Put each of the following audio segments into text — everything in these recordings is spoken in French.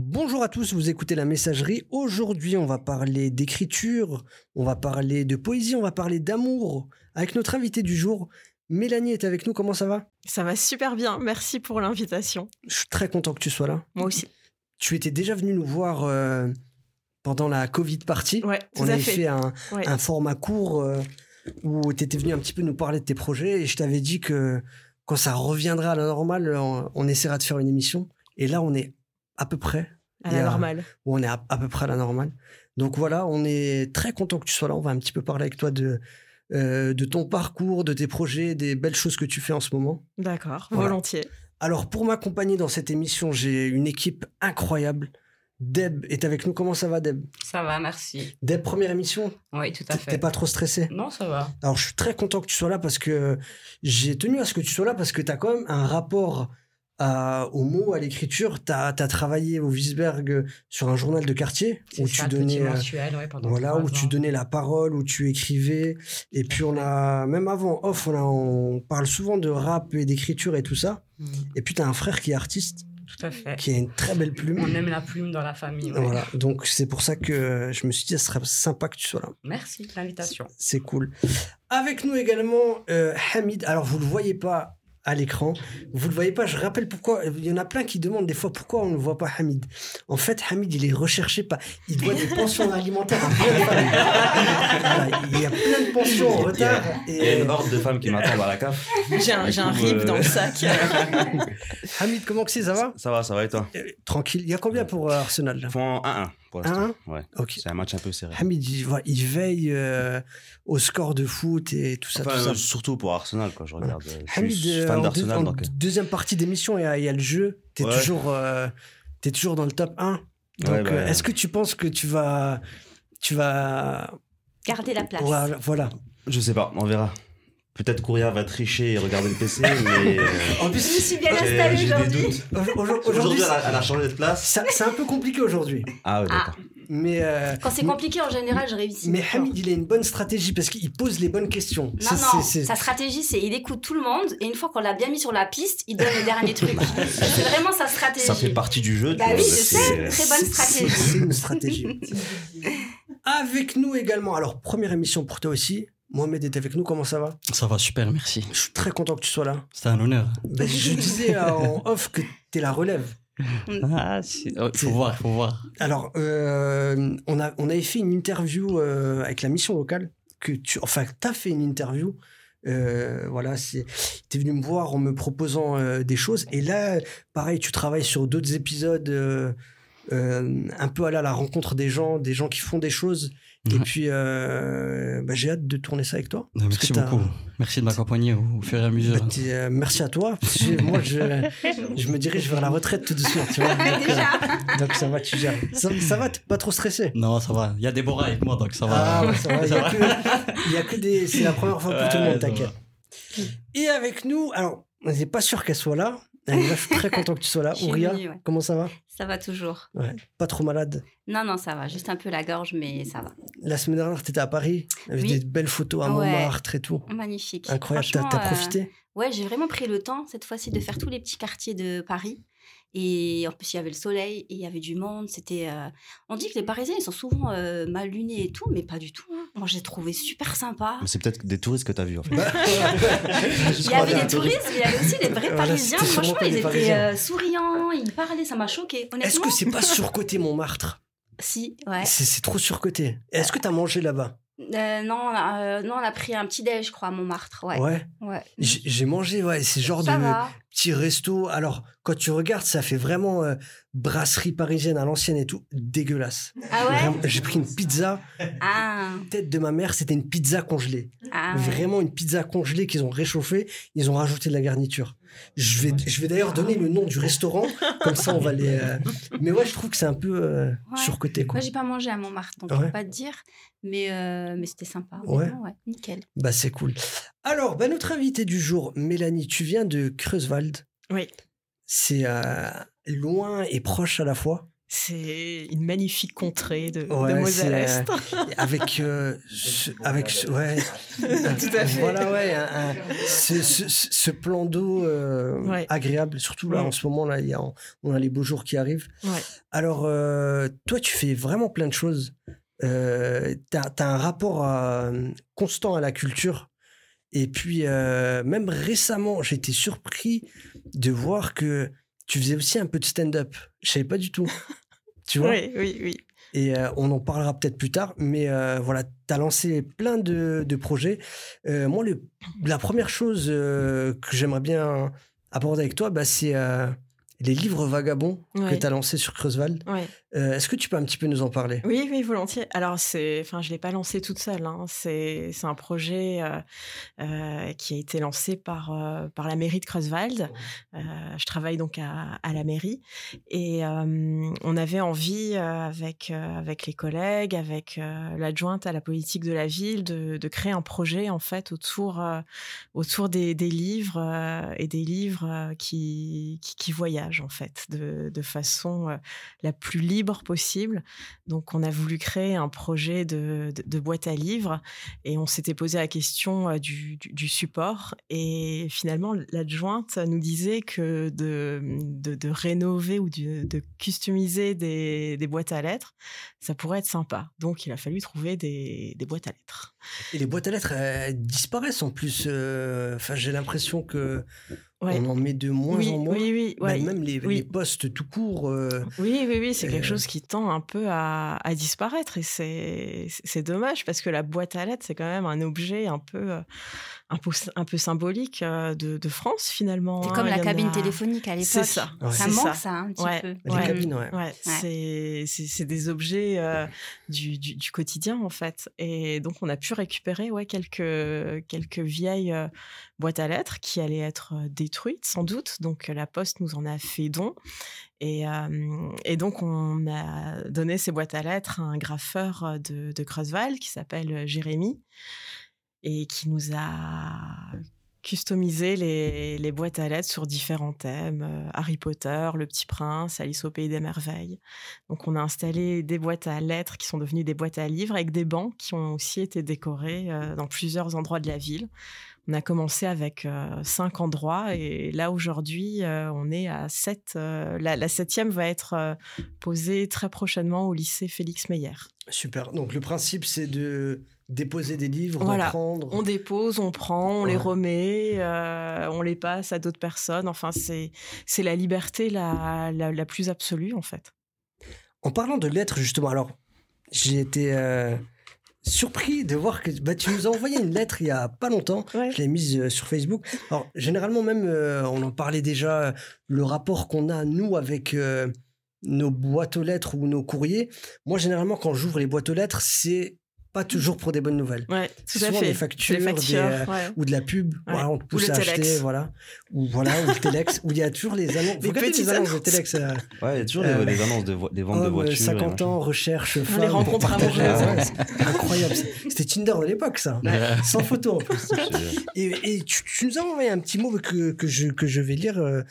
Bonjour à tous, vous écoutez la messagerie. Aujourd'hui, on va parler d'écriture, on va parler de poésie, on va parler d'amour avec notre invité du jour. Mélanie est avec nous, comment ça va? Ça va super bien, merci pour l'invitation. Je suis très content que tu sois là. Moi aussi. Tu étais déjà venu nous voir euh, pendant la Covid partie. Ouais, tout on avait fait. fait un, Ouais. un format court euh, où tu étais venu un petit peu nous parler de tes projets et je t'avais dit que quand ça reviendra à la normale, on, on essaiera de faire une émission. Et là, on est à peu près, À la normale. où on est à, à peu près à la normale. Donc voilà, on est très content que tu sois là. On va un petit peu parler avec toi de, euh, de ton parcours, de tes projets, des belles choses que tu fais en ce moment. D'accord, voilà. volontiers. Alors pour m'accompagner dans cette émission, j'ai une équipe incroyable. Deb est avec nous. Comment ça va, Deb? Ça va, merci. Deb, première émission? Oui, tout à fait. t'es pas trop stressé Non, ça va. Alors, je suis très content que tu sois là parce que j'ai tenu à ce que tu sois là parce que tu as quand même un rapport à- aux mots, à l'écriture. Tu as, travaillé au Wiesberg sur un journal de quartier C'est où ça, tu donnais. euh, mensuel, ouais, pendant Voilà, où tu donnais la parole, où tu écrivais. Et puis, on a, même avant, off, on, a- on parle souvent de rap et d'écriture et tout ça. Mm, Et puis, tu as un frère qui est artiste, Tout à fait. qui a une très belle plume. On aime la plume dans la famille. ouais. Voilà, donc c'est pour ça que je me suis dit, ce serait sympa que tu sois là. Merci de l'invitation. C'est cool. Avec nous également euh, Hamid. Alors vous le voyez pas à l'écran, vous le voyez pas. Je rappelle pourquoi. Il y en a plein qui demandent des fois pourquoi on ne voit pas Hamid. En fait, Hamid il est recherché pas. Il doit des pensions alimentaires. à plein de familles. Voilà, il y a plein de pensions en retard. Il y a Et une horde de femmes qui m'attendent à la cave. J'ai un, j'ai un rib euh, dans le sac. Hamid, comment que c'est Ça va? Ça va, ça va et toi? Euh, Tranquille. Il y a combien pour euh, Arsenal là? Ils font 1-1 pour l'instant. 1-1 Ouais. Ok. C'est un match un peu serré. Hamid, il, voilà, il veille euh, au score de foot et tout ça. Enfin, tout ça. euh, surtout pour Arsenal, quoi. Je regarde. euh, Je Hamid, suis fan d'Arsenal, en donc. deuxième partie d'émission, il y, a- il y a le jeu. Tu es, Ouais. toujours, euh, t'es toujours dans le top 1. Donc, Ouais, bah, euh, est-ce que tu penses que tu vas. Tu vas. Garder la place. Voilà. voilà. Je sais pas, on verra. Peut-être Couria va tricher et regarder le PC, mais. euh, En plus, Je me suis bien des aujourd'hui. Aujourd'hui, elle, a- elle a changé de place. c'est un peu compliqué aujourd'hui. Ah ouais, Ah. d'accord. Mais, euh, Quand c'est compliqué, en général, je réussis. mais Hamid, il a une bonne stratégie parce qu'il pose les bonnes questions. Non, non, sa stratégie, c'est il écoute tout le monde et une fois qu'on l'a bien mis sur la piste, il donne le dernier truc. c'est vraiment sa stratégie. Ça fait partie du jeu. Bah vois, oui, je c'est- sais. Très bonne stratégie. C'est une stratégie. avec nous également. Alors, première émission pour toi aussi. Mohamed est avec nous. Comment ça va? Ça va super, merci. Je suis très content que tu sois là. C'est un honneur. Ben, je disais euh, en off que t'es la relève. Ah, oh, faut voir, faut voir. Alors, euh, on, a, on avait fait une interview euh, avec la mission locale. Que tu, enfin, t'as fait une interview. Euh, voilà, c'est, t'es venu me voir en me proposant des choses. Et là, pareil, tu travailles sur d'autres épisodes, un peu à la, la rencontre des gens, des gens qui font des choses. Et Ouais. puis, euh, bah, j'ai hâte de tourner ça avec toi. Parce Merci beaucoup. Merci de m'accompagner au, fur et à mesure. Bah, euh, merci à toi. parce que moi, je, je me dirige vers la retraite tout. Tu vois, donc, euh, Déjà. donc ça va, tu gères. Ça, ça va, t'es pas trop stressé? Non, ça va. Il y a Déborah avec moi, donc ça va. Ah ouais, ça va. Il y a que, il y a que des. C'est la première fois pour tout le Ouais, monde, t'inquiète. Et avec nous, alors, on n'est pas sûr qu'elle soit là. Elle est là, je suis très content que tu sois là. Ouria, ouais. comment ça va? Ça va toujours. ouais. Pas trop malade. Non, non, ça va. Juste un peu la gorge, mais ça va. La semaine dernière, t'étais à Paris. Avec Oui. des belles photos à Ouais. Montmartre et tout. Magnifique. Incroyable. T'as, t'as euh, profité? Ouais, j'ai vraiment pris le temps cette fois-ci de faire tous les petits quartiers de Paris. Et en plus, il y avait le soleil et il y avait du monde. C'était. euh, On dit que les Parisiens, ils sont souvent euh, mal lunés et tout, mais pas du tout. Moi, j'ai trouvé super sympa. C'est peut-être des touristes que t'as vus, en fait. Bah, Il y avait des touristes, mais il y avait aussi les vrais Voilà, Parisiens. Franchement, ils des étaient Parisiens. euh, souriants, ils parlaient, ça m'a choqué. Honnêtement, Est-ce que c'est pas surcoté Montmartre? Si, ouais. c'est, c'est trop surcoté. Est-ce que t'as mangé là-bas? Euh, non, on a, euh, non, on a pris un petit déj, je crois, à Montmartre. Ouais. ouais. J'ai, j'ai mangé, ouais, c'est genre Ça de va. petit resto. Alors, quand tu regardes, ça fait vraiment euh, brasserie parisienne à l'ancienne et tout. Dégueulasse. Ah ouais? J'ai pris une pizza. Ah, Tête de ma mère, c'était une pizza congelée. ah. Vraiment une pizza congelée qu'ils ont réchauffée. Ils ont rajouté de la garniture. Je vais, je vais d'ailleurs donner le nom du restaurant. Comme ça, on va les. euh, Mais ouais, je trouve que c'est un peu euh, Ouais. surcoté, quoi. Moi, j'ai pas mangé à Montmartre, donc je ouais peux pas te dire. Mais, euh, mais c'était sympa. Ouais. ouais. Nickel. Bah, c'est cool. Alors, bah, notre invité du jour, Mélanie, tu viens de Creuswald. Oui. C'est euh, loin et proche à la fois. C'est une magnifique contrée de, de Ouais, Moselle-Est. c'est, euh, avec euh, ce, avec ce- ouais Tout à fait. voilà ouais un- un- ce, plan d'eau euh, Ouais. agréable surtout là en ce moment là y a, on a les beaux jours qui arrivent alors euh, toi tu fais vraiment plein de choses euh, t'as as un rapport à- constant à la culture et puis euh, même récemment j'ai été surpris de voir que tu faisais aussi un peu de stand-up je savais pas du tout tu vois Oui, oui, oui. et euh, on en parlera peut-être plus tard, mais euh, voilà, tu as lancé plein de, de projets. Euh, moi, le, la première chose que j'aimerais bien aborder avec toi, bah, c'est les livres vagabonds que tu as lancés sur Creusval. Ouais. Euh, Est-ce que tu peux un petit peu nous en parler? Oui, oui, volontiers. Alors, c'est, enfin, je l'ai pas lancé toute seule. Hein. C'est, c'est un projet euh, euh, qui a été lancé par par la mairie de Creuswald. Je travaille donc à, à la mairie et on avait envie avec avec les collègues, avec l'adjointe à la politique de la ville, de, de créer un projet en fait autour autour des, des livres et des livres qui, qui qui voyagent en fait de de façon la plus libre possible. Donc, on a voulu créer un projet de, boîte à livres et on s'était posé la question euh, du, support. Et finalement, l'adjointe nous disait que de, rénover ou de, customiser des, boîtes à lettres, ça pourrait être sympa. Donc, il a fallu trouver des, boîtes à lettres. Et les boîtes à lettres, disparaissent en plus. euh, Enfin, j'ai l'impression que Ouais. on en met de moins oui, en moins. oui, oui, Bah, même les, postes tout court. euh, Oui, oui, oui, c'est Euh, quelque chose qui tend un peu à, à disparaître et c'est c'est dommage parce que la boîte à lettres c'est quand même un objet un peu euh, un peu, un peu symbolique euh, de, de France finalement. C'est hein. comme la cabine a- téléphonique à l'époque. C'est ça. Ouais. Ça c'est manque ça. ça, un petit Ouais. peu. les Ouais. cabines, ouais. Ouais, c'est des objets euh, du, du, du quotidien en fait. Et donc on a pu récupérer ouais quelques quelques vieilles euh, boîtes à lettres qui allaient être détruites sans doute. Donc la Poste nous en a fait don. Et, euh, et donc on a donné ces boîtes à lettres à un graffeur de, de Creusval qui s'appelle Jérémy et qui nous a customisé les, boîtes à lettres sur différents thèmes, euh, Harry Potter, Le Petit Prince, Alice au Pays des Merveilles. Donc on a installé des boîtes à lettres qui sont devenues des boîtes à livres avec des bancs qui ont aussi été décorés euh, dans plusieurs endroits de la ville. On a commencé avec euh, cinq endroits et là aujourd'hui on est à sept. la, septième va être posée très prochainement au lycée Félix Meyer. Super. Donc le principe, c'est de déposer des livres, Voilà. d'en prendre. On dépose, on prend, on les remet, euh, on les passe à d'autres personnes. Enfin, c'est c'est la liberté la, la, la plus absolue, en fait. En parlant de lettres, justement, alors, j'ai été euh, surpris de voir que bah, tu nous as envoyé une lettre il y a pas longtemps. Ouais. Je l'ai mise euh, sur Facebook. Alors, généralement, même, euh, on en parlait déjà, le rapport qu'on a, nous, avec nos boîtes aux lettres ou nos courriers. Moi, généralement, quand j'ouvre les boîtes aux lettres, c'est pas toujours pour des bonnes nouvelles. Ouais, tout à Souvent fait. des factures, Les factures, des, euh, ouais. Ou de la pub, Ouais. voilà, on te Ou pousse le à acheter, voilà. Ou voilà, ou le Telex, où il y a toujours les annonces. Des Vous regardez les petites annonces de. Telex. euh, Ouais, il y a toujours Euh, les, les annonces de des ventes de voitures. et 50 machin. ans, recherche femme. Les rencontres amoureuses. Incroyable. C'était Tinder de l'époque, ça. Sans photo en plus. Et tu, tu nous as envoyé un petit mot que, que, je, que je vais lire. euh,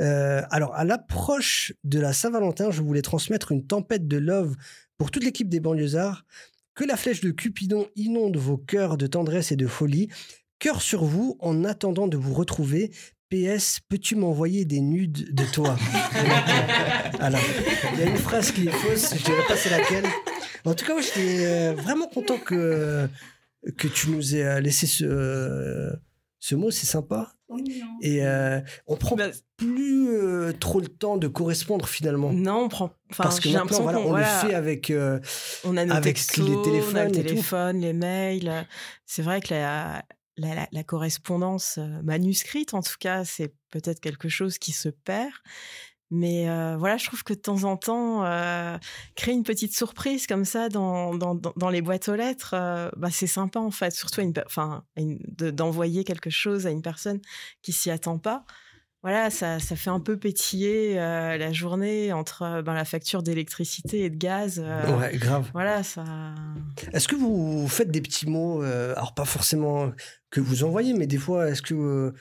euh, alors, à l'approche de la Saint-Valentin, je voulais transmettre une tempête de love pour toute l'équipe des banlieusards. Que la flèche de Cupidon inonde vos cœurs de tendresse et de folie. Cœur sur vous en attendant de vous retrouver. PS, peux-tu m'envoyer des nudes de toi? Alors, il y a une phrase qui est fausse, je dirais pas c'est laquelle. En tout cas, moi, j'étais euh, vraiment content que, que tu nous aies euh, laissé ce, euh, ce mot, c'est sympa. Et euh, on prend Bah, plus euh, trop le temps de correspondre finalement. non, on prend. Parce que j'ai maintenant, l'impression voilà, qu'on on voilà, le fait avec. euh, on a nos avec textos, les on a téléphones le téléphone, les mails. C'est vrai que la, la, la- la correspondance euh, manuscrite, en tout cas, c'est peut-être quelque chose qui se perd. Mais euh, voilà, je trouve que de temps en temps, euh, créer une petite surprise comme ça dans, dans, les boîtes aux lettres, euh, bah, c'est sympa en fait. Surtout enfin, de- d'envoyer quelque chose à une personne qui s'y attend pas. Voilà, ça, ça fait un peu pétiller la journée entre ben, la facture d'électricité et de gaz. Ouais, grave. Voilà, ça. Est-ce que vous faites des petits mots, alors pas forcément que vous envoyez, mais des fois, est-ce que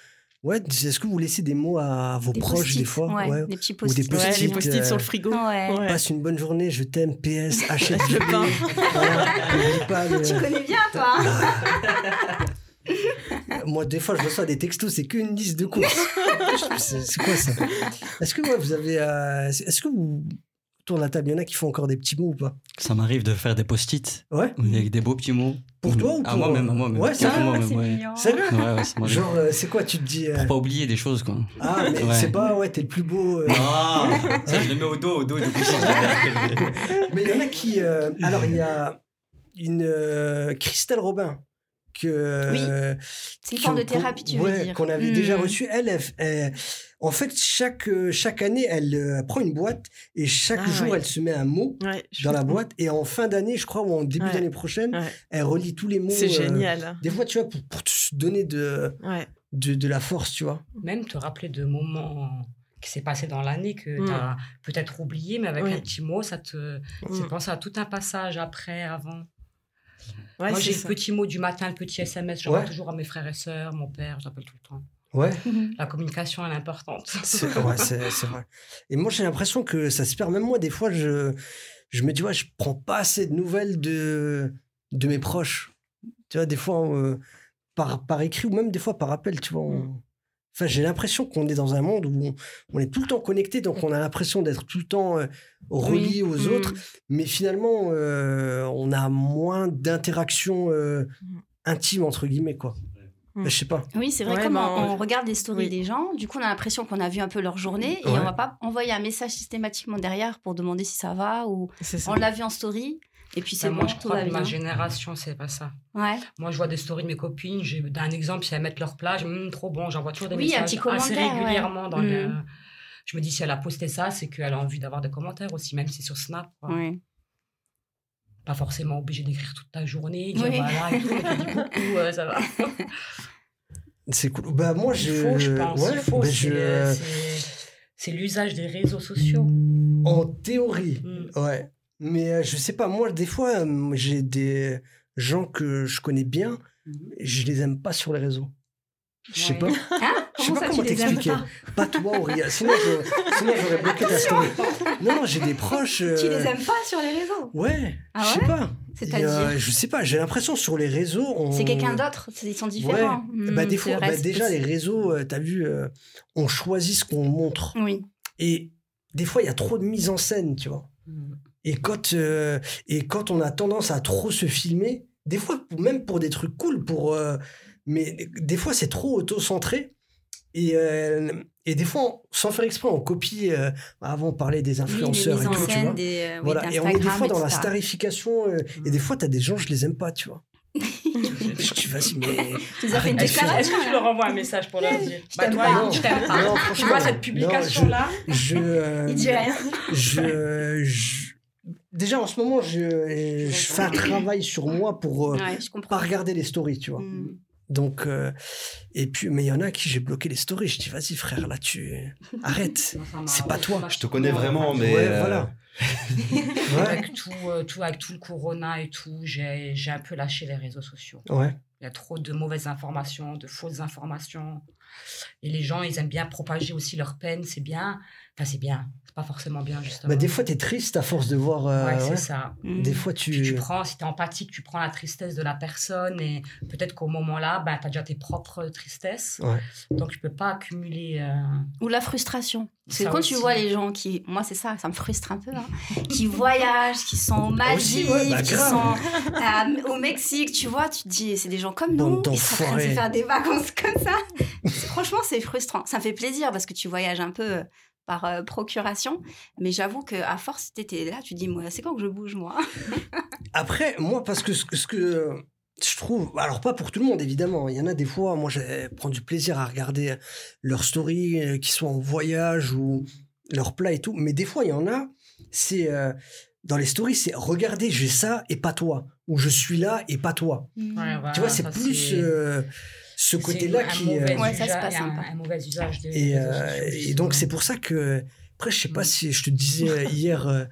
Ouais, est-ce que vous laissez des mots à vos Des proches des fois ouais, Ouais. des petits Ou des post-it. euh, sur le frigo. Ouais. Ouais. Passe une bonne journée, je t'aime, PS, achète Le pain. pas le- Tu connais bien, toi. Moi, des fois, je reçois des textos, c'est qu'une liste de courses. c'est c'est quoi ça? Est-ce que ouais, vous avez. euh, Est-ce que vous. Autour de la table, il y en a qui font encore des petits mots ou pas Ça m'arrive de faire des post-it Ouais avec des beaux petits mots. Pour toi ou À pour- moi-même, à moi-même. Ouais, c'est moi-même, c'est ouais. vrai Ouais, ouais. Genre, euh, c'est quoi Tu te dis. euh, Pour pas oublier des choses, quoi. Ah, mais Ouais. c'est pas, ouais, t'es le plus beau. euh, Ah, ça, je le mets au dos, au dos, du coup, Mais il y en a qui. euh, Alors, il y a une euh, Christelle Robin. Que, C'est une forme de thérapie, tu veux ouais, dire. qu'on avait Hmm. déjà reçue. Elle, elle, elle- en fait, chaque, euh, chaque année, elle euh, prend une boîte et chaque Ah, jour, ouais. elle se met un mot Ouais, dans la boîte. Et en fin d'année, je crois, ou en début Ouais. d'année prochaine, Ouais. elle relie tous les mots. C'est euh, génial. Des fois, tu vois, pour, pour te donner de, Ouais. de, de la force, tu vois. Même te rappeler de moments qui s'est passé dans l'année que Mm. tu as peut-être oublié, mais avec Oui. un petit mot, ça te Mm. fait penser à tout un passage après, avant. Ouais, Moi, c'est j'ai le petit mot du matin, le petit SMS, j'envoie Ouais. toujours à mes frères et sœurs, mon père, j'appelle tout le temps. Ouais. La communication, elle est importante. C'est ouais, c'est- c'est vrai. Et moi, j'ai l'impression que ça se perd. Même moi, des fois, je, je me dis, ouais, je prends pas assez de nouvelles de, de mes proches. Tu vois, des fois, euh, par, par écrit ou même des fois par appel, tu vois. on- Enfin, j'ai l'impression qu'on est dans un monde où on, on est tout le temps connecté, donc on a l'impression d'être tout le temps euh, relié aux Mm. autres, mais finalement, euh, on a moins d'interactions euh, intimes, entre guillemets, quoi. Mm. Je sais pas. Oui, c'est vrai, Ouais, comme ben, on, on regarde les stories oui. des gens, du coup, on a l'impression qu'on a vu un peu leur journée et Ouais. on va pas envoyer un message systématiquement derrière pour demander si ça va ou ça. on l'a vu en story et puis c'est Enfin, bon, moi, je crois que ma génération, c'est pas ça. Ouais. Moi, je vois des stories de mes copines. J'ai d'un exemple, si elles mettent leur dis, Hum, trop bon. J'envoie toujours des Oui, un messages petit assez ouais. régulièrement. Dans Mm. le... Je me dis, si elle a posté ça, c'est qu'elle a envie d'avoir des commentaires aussi, même si c'est sur Snap. quoi. Pas forcément obligé d'écrire toute ta journée, dire Oui. voilà et tout, euh, ça va. C'est cool. Bah, moi, Il je. faut, je pense. ouais, il faut. bah, c'est, je- c'est- c'est l'usage des réseaux sociaux. En théorie, Mm. ouais. Mais euh, je sais pas, moi, des fois, euh, j'ai des gens que je connais bien, je les aime pas sur les réseaux. Je sais Ouais. pas. Hein Je sais pas comment t'expliquer. Pas toi, Aurélia. Sinon, j'aurais bloqué ta story. Non, non, j'ai des proches. euh, Tu les aimes pas sur les réseaux? Ouais, Ah je sais pas. C'est-à-dire? euh, Je sais pas, j'ai l'impression sur les réseaux. On... C'est quelqu'un d'autre, ils sont différents. Ouais. Bah, Hmm, des c'est fois, bah, déjà, les réseaux, euh, t'as vu, euh, on choisit ce qu'on montre. Oui. Et des fois, il y a trop de mise en scène, tu vois. Mm. Et quand, euh, et quand on a tendance à trop se filmer, des fois, même pour des trucs cool, pour, euh, mais des fois, c'est trop auto-centré. Et, euh, et des fois, sans faire exprès, on copie. euh, avant, on parlait des influenceurs et tout, tu vois. des, euh, oui, Voilà. Et on est des fois dans la starification. euh, et des fois, tu as des gens, je les aime pas, tu vois. je dis, vas-y, mais. Tu nous as fait une Arrête, Est-ce que, tu leur envoies un message pour leur dire Je Bah, toi, pas. non, je t'aime pas. Non, Tu vois cette publication-là? Je. Il dit rien. je, je- Déjà, en ce moment, je, je fais un travail sur moi pour euh, Ouais, je comprends. pas regarder les stories, tu vois. Hmm. Donc, euh, et puis, mais il y en a qui j'ai bloqué les stories. Je dis, vas-y, frère, là, tu arrête. C'est pas toi. Je te connais vraiment, mais. ouais, euh, voilà. ouais. Avec tout, euh, tout, avec tout le corona et tout, j'ai j'ai un peu lâché les réseaux sociaux. Ouais. Il y a trop de mauvaises informations, de fausses informations. Et les gens, ils aiment bien propager aussi leur peine. C'est bien. Enfin, c'est bien. C'est pas forcément bien, justement. Bah, des fois, t'es triste à force de voir. euh, ouais, c'est ouais. ça. Hmm. Des fois, Puis tu. tu prends, si tu es empathique, tu prends la tristesse de la personne et peut-être qu'au moment-là, ben, tu as déjà tes propres tristesses. Ouais. Donc, tu peux pas accumuler. euh, Ou la frustration. Parce que Ça quand tu vois les gens qui, moi c'est ça, ça me frustre un peu, hein, qui voyagent, qui sont aux Ah, aussi, Maldives, ouais, bah, qui sont euh, au Mexique, tu vois, tu te dis, c'est des gens comme nous, ils sont en train de faire des vacances comme ça. Franchement, c'est frustrant. Ça me fait plaisir parce que tu voyages un peu euh, par euh, procuration, mais j'avoue que à force, t'étais là, tu te dis, moi, c'est quand que je bouge, moi? Après, moi, parce que ce, que ce que je trouve, alors pas pour tout le monde évidemment, il y en a des fois, moi, je prends du plaisir à regarder leurs stories, euh, qu'ils soient en voyage ou leurs plats et tout, mais des fois, il y en a, c'est euh, dans les stories, c'est regardez, j'ai ça et pas toi, ou je suis là et pas toi. ouais, voilà, tu vois, c'est plus c'est- euh, ce côté-là qui. mauvais euh, Ouais, ça, c'est pas un, mauvais usage et, euh, et donc, c'est pour ça que. Après, je sais pas Mm. si je te disais hier,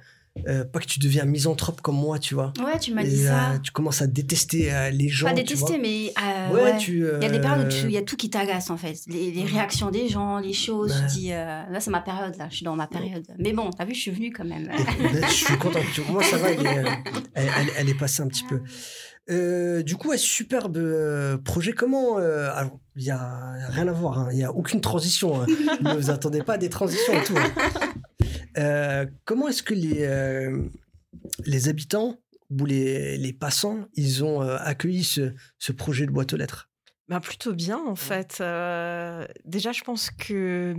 euh, pas que tu deviens misanthrope comme moi, tu vois. Ouais, tu m'as dit ça. euh, tu commences à détester euh, les gens. Pas tu détester, vois. mais. Ouais, ouais. tu. Il y a des périodes où il y a tout qui t'agace en fait. Les, les réactions des gens, les choses. Ouais. Tu dis, euh, là, c'est ma période, là. Je suis dans ma période. Mais bon, t'as vu, je suis venue quand même. Ben, je suis content. que tu- Moi, ça va, elle est, elle, elle- elle est passée un petit peu. Euh, du coup, ouais, superbe euh, projet. Comment euh, alors, il y a rien à voir. hein, Il y a aucune transition. hein. ne vous attendez pas à des transitions et tout. hein. Euh, comment est-ce que les euh, les habitants ou les, les passants, ils ont euh, accueilli ce, ce projet de boîte aux lettres? Ben, plutôt bien, en fait. Déjà, je pense que.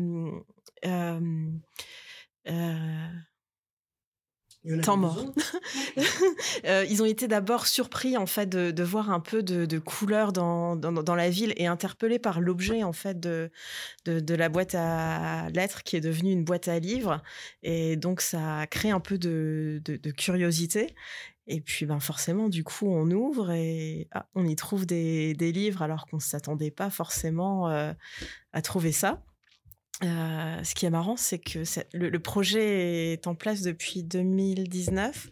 Temps mort. Euh, ils ont été d'abord surpris en fait de, de voir un peu de, de couleur dans, dans, dans la ville et interpellés par l'objet en fait de, de, de la boîte à lettres qui est devenue une boîte à livres et donc ça a créé un peu de, de, de curiosité et puis ben forcément du coup on ouvre et ah, on y trouve des, des livres alors qu'on ne s'attendait pas forcément euh, à trouver ça. Euh, ce qui est marrant, c'est que le, le projet est en place depuis 2019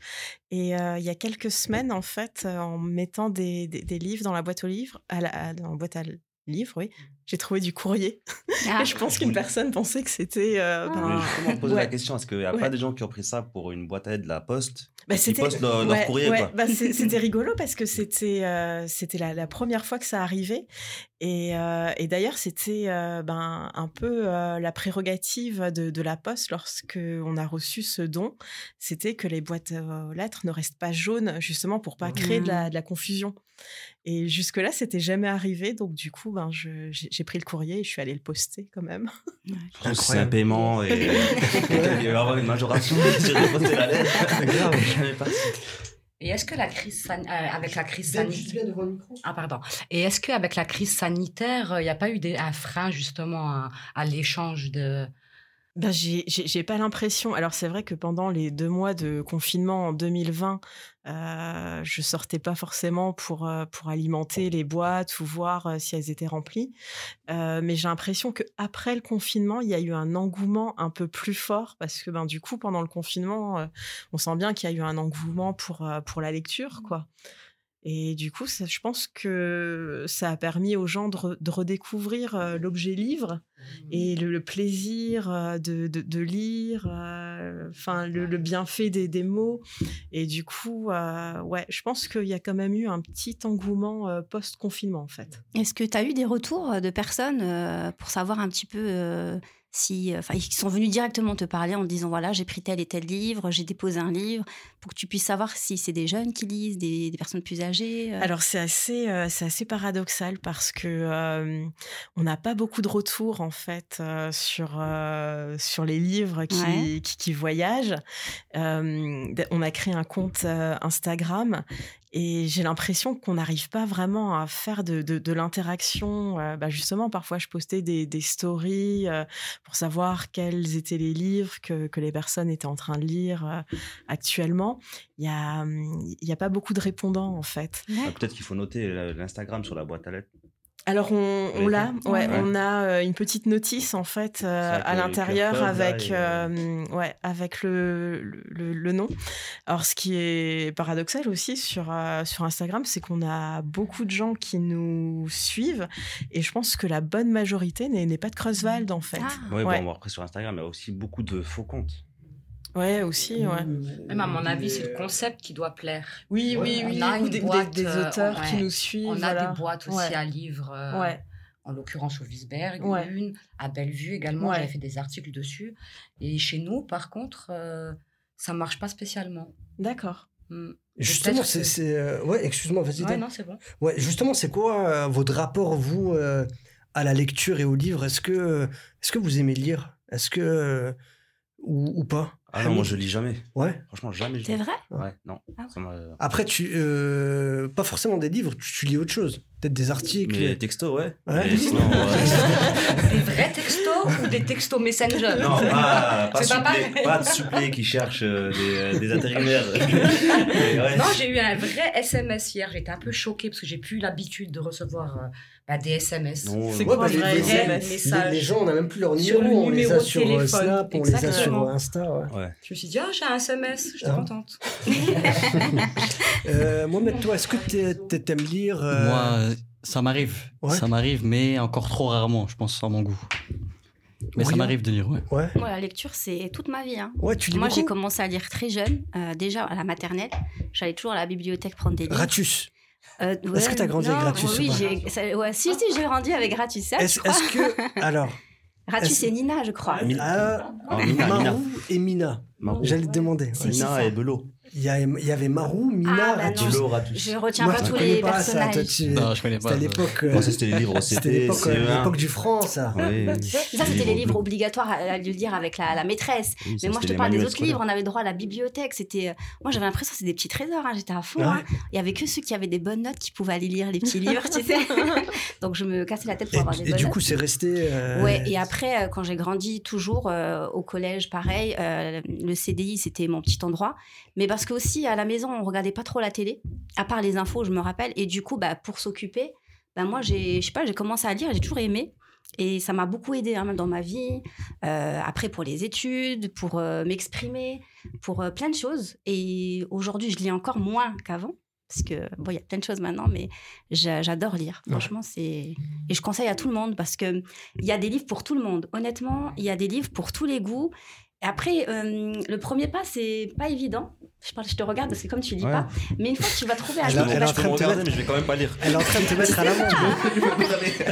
et euh, il y a quelques semaines, en fait, euh, en mettant des, des- des livres dans la boîte aux livres, à la, à- dans la boîte à livres, oui, j'ai trouvé du courrier. Ah, Et je pense qu'une personne pensait que c'était. euh, Ah. ben, Je voulais justement poser ouais. la question est-ce qu'il n'y a Ouais. pas des gens qui ont pris ça pour une boîte à lettres de la poste Bah, Ils postent leur, leur ouais, courrier, ouais, quoi. bah, c'était rigolo parce que c'était euh, c'était la, la première fois que ça arrivait et, euh, et d'ailleurs c'était euh, ben un peu euh, la prérogative de, de la poste lorsque on a reçu ce don, c'était que les boîtes aux lettres ne restent pas jaunes justement pour pas créer de la, de la confusion. Et jusque là c'était jamais arrivé donc du coup ben j'ai pris le courrier et je suis allée le poster quand même. C'est un paiement et il va y avoir une majoration j'ai posté la lettre. Jamais passé. Et est-ce que la crise san- euh, avec la crise sanitaire ah pardon et est-ce qu'avec la crise sanitaire il n'y a pas eu des, un frein justement à, à l'échange de Ben, j'ai pas l'impression. Alors, c'est vrai que pendant les deux mois de confinement en 2020, euh, je sortais pas forcément pour, euh, pour alimenter les boîtes ou voir euh, si elles étaient remplies. Euh, mais j'ai l'impression que après le confinement, il y a eu un engouement un peu plus fort parce que ben, du coup, pendant le confinement, on sent bien qu'il y a eu un engouement pour, pour la lecture, quoi. Et du coup, ça- je pense que ça a permis aux gens de, re- de redécouvrir euh, l'objet livre et le, le plaisir euh, de, de, de lire, euh, enfin le, le bienfait des, des mots. Et du coup, euh, ouais, je pense qu'il y a quand même eu un petit engouement euh, post-confinement en fait. Est-ce que tu as eu des retours de personnes euh, pour savoir un petit peu euh, si. Enfin, ils sont venus directement te parler en te disant voilà, j'ai pris tel et tel livre, j'ai déposé un livre, pour que tu puisses savoir si c'est des jeunes qui lisent, des, des personnes plus âgées euh. Alors c'est assez, euh, c'est assez paradoxal parce que euh, on n'a pas beaucoup de retours en fait euh, sur euh, sur les livres qui, Ouais. qui, qui voyagent. Euh, on a créé un compte euh, Instagram et j'ai l'impression qu'on n'arrive pas vraiment à faire de, de, de l'interaction. Euh, bah, justement, parfois je postais des, des stories euh, pour savoir quels étaient les livres que, que les personnes étaient en train de lire euh, actuellement. Il y a, hum, y a pas beaucoup de répondants en fait. Ah, Peut-être qu'il faut noter l'Instagram sur la boîte à lettres. Alors on, l'a, ouais, Ouais. on a euh, une petite notice en fait euh, à l'intérieur avec, euh, ouais, avec le, le, le nom. Alors ce qui est paradoxal aussi sur euh, sur Instagram, c'est qu'on a beaucoup de gens qui nous suivent et je pense que la bonne majorité n'est pas de Creuswald en fait. Ah. Oui, Ouais. bon, après sur Instagram, il y a aussi beaucoup de faux comptes. Ouais, aussi, ouais. même à mon avis c'est le concept qui doit plaire Oui, Ouais. oui, On oui. a une des, boîte, des euh, auteurs qui nous suivent. on a voilà. des boîtes aussi Ouais. à livres euh, Ouais. en l'occurrence au Wiesberg, Ouais. une, à Bellevue également, Ouais. j'avais fait des articles dessus. Et chez nous, par contre, euh, ça marche pas spécialement. D'accord. Hmm. Justement, c'est. que- euh, Ouais, excuse-moi, vas-y. Ouais, non, c'est bon. Ouais, justement, c'est quoi euh, votre rapport, vous, euh, à la lecture et au livre? Est-ce que, est que vous aimez lire? Est-ce que. euh, ou, ou pas? Ah non, moi je lis jamais. Ouais. Franchement, jamais. je C'est vrai Ouais, non. Ah ouais. Ça m'a- Après, tu. euh, pas forcément des livres, tu, tu lis autre chose. Peut-être des articles. Mais texto, ouais. Ouais. Mais sinon, ouais. Des vrais textos ou des textos Messenger Non, pas, pas, supplé, pas de supplé qui cherche euh, des, euh, des intérimaires. Ouais. Non, j'ai eu un vrai SMS hier. J'étais un peu choquée parce que j'ai plus l'habitude de recevoir euh, bah, des SMS. C'est quoi bah, un les- vrai les-. Les, les gens, on n'a même plus leur numéro, le on les a sur téléphone. Snap, on les a sur. Insta. Ouais. ouais. Je me suis dit, ah, j'ai un SMS, j'étais Ah. contente. Euh, Mohamed, toi, est-ce que t'es- t'aimes lire Moi, ça m'arrive. Ouais. Ça m'arrive, mais encore trop rarement, je pense, à mon goût. Mais ça m'arrive de lire, ouais. Ouais. Moi, la lecture, c'est toute ma vie. hein. Ouais, tu lis Moi, j'ai commencé à lire très jeune, euh, déjà à la maternelle. J'allais toujours à la bibliothèque prendre des livres. Ratus. Euh, Est-ce que t'as grandi avec non, Gratus ou Oui, pas j'ai, ça- ouais, si, si, j'ai grandi avec Gratus. ça, Est-ce que. Alors. Ratus et Nina, je crois. Mina, Mina. Marou et Mina. J'allais te demander. Ouais. ça et Belot. Il y, a- il y avait Marou, Mina, Ah, bah non. Ratus. Je retiens Moi, pas je tous les pas ça. Personnages. tu- Non, je connais C'était pas. à l'époque. euh, c'était les livres C'était l'époque CE1. l'époque du franc, ça. Oui. Ça, c'était les livres obligatoires à, à le lire avec la, la maîtresse. Oui, ça, Mais moi, je c'était te parle des autres scolaires. livres. On avait droit à la bibliothèque. C'était, euh, moi, j'avais l'impression que c'était des petits trésors. hein. J'étais à fond. Ouais. hein. Il y avait que ceux qui avaient des bonnes notes qui pouvaient aller lire les petits livres, tu sais. Donc, je me cassais la tête pour Et, avoir des et bonnes du notes. coup, c'est resté. euh, Ouais, et après, euh, quand j'ai grandi, toujours euh, au collège, pareil, le CDI, c'était mon petit endroit. Mais parce que aussi, à la maison, on regardait pas trop la télé, à part les infos, je me rappelle. Et du coup, bah, pour s'occuper, bah, moi, j'ai, je sais pas, j'ai commencé à lire, j'ai toujours aimé. Et ça m'a beaucoup aidé hein, dans ma vie. Euh, après, pour les études, pour euh, m'exprimer, pour euh, plein de choses. Et aujourd'hui, je lis encore moins qu'avant. Parce que, bon, il y a plein de choses maintenant, mais j'a- j'adore lire. Ouais. Franchement, c'est. Et je conseille à tout le monde parce que il y a des livres pour tout le monde. Honnêtement, il y a des livres pour tous les goûts. Et après, euh, le premier pas, c'est pas évident. Je, parle, je te regarde parce que comme tu lis Ouais. pas, mais une fois que tu vas trouver un Elle Je livre, elle est en je train de te regarder, mettre- mais je vais quand même pas lire. Elle est en train de te mettre à l'amende.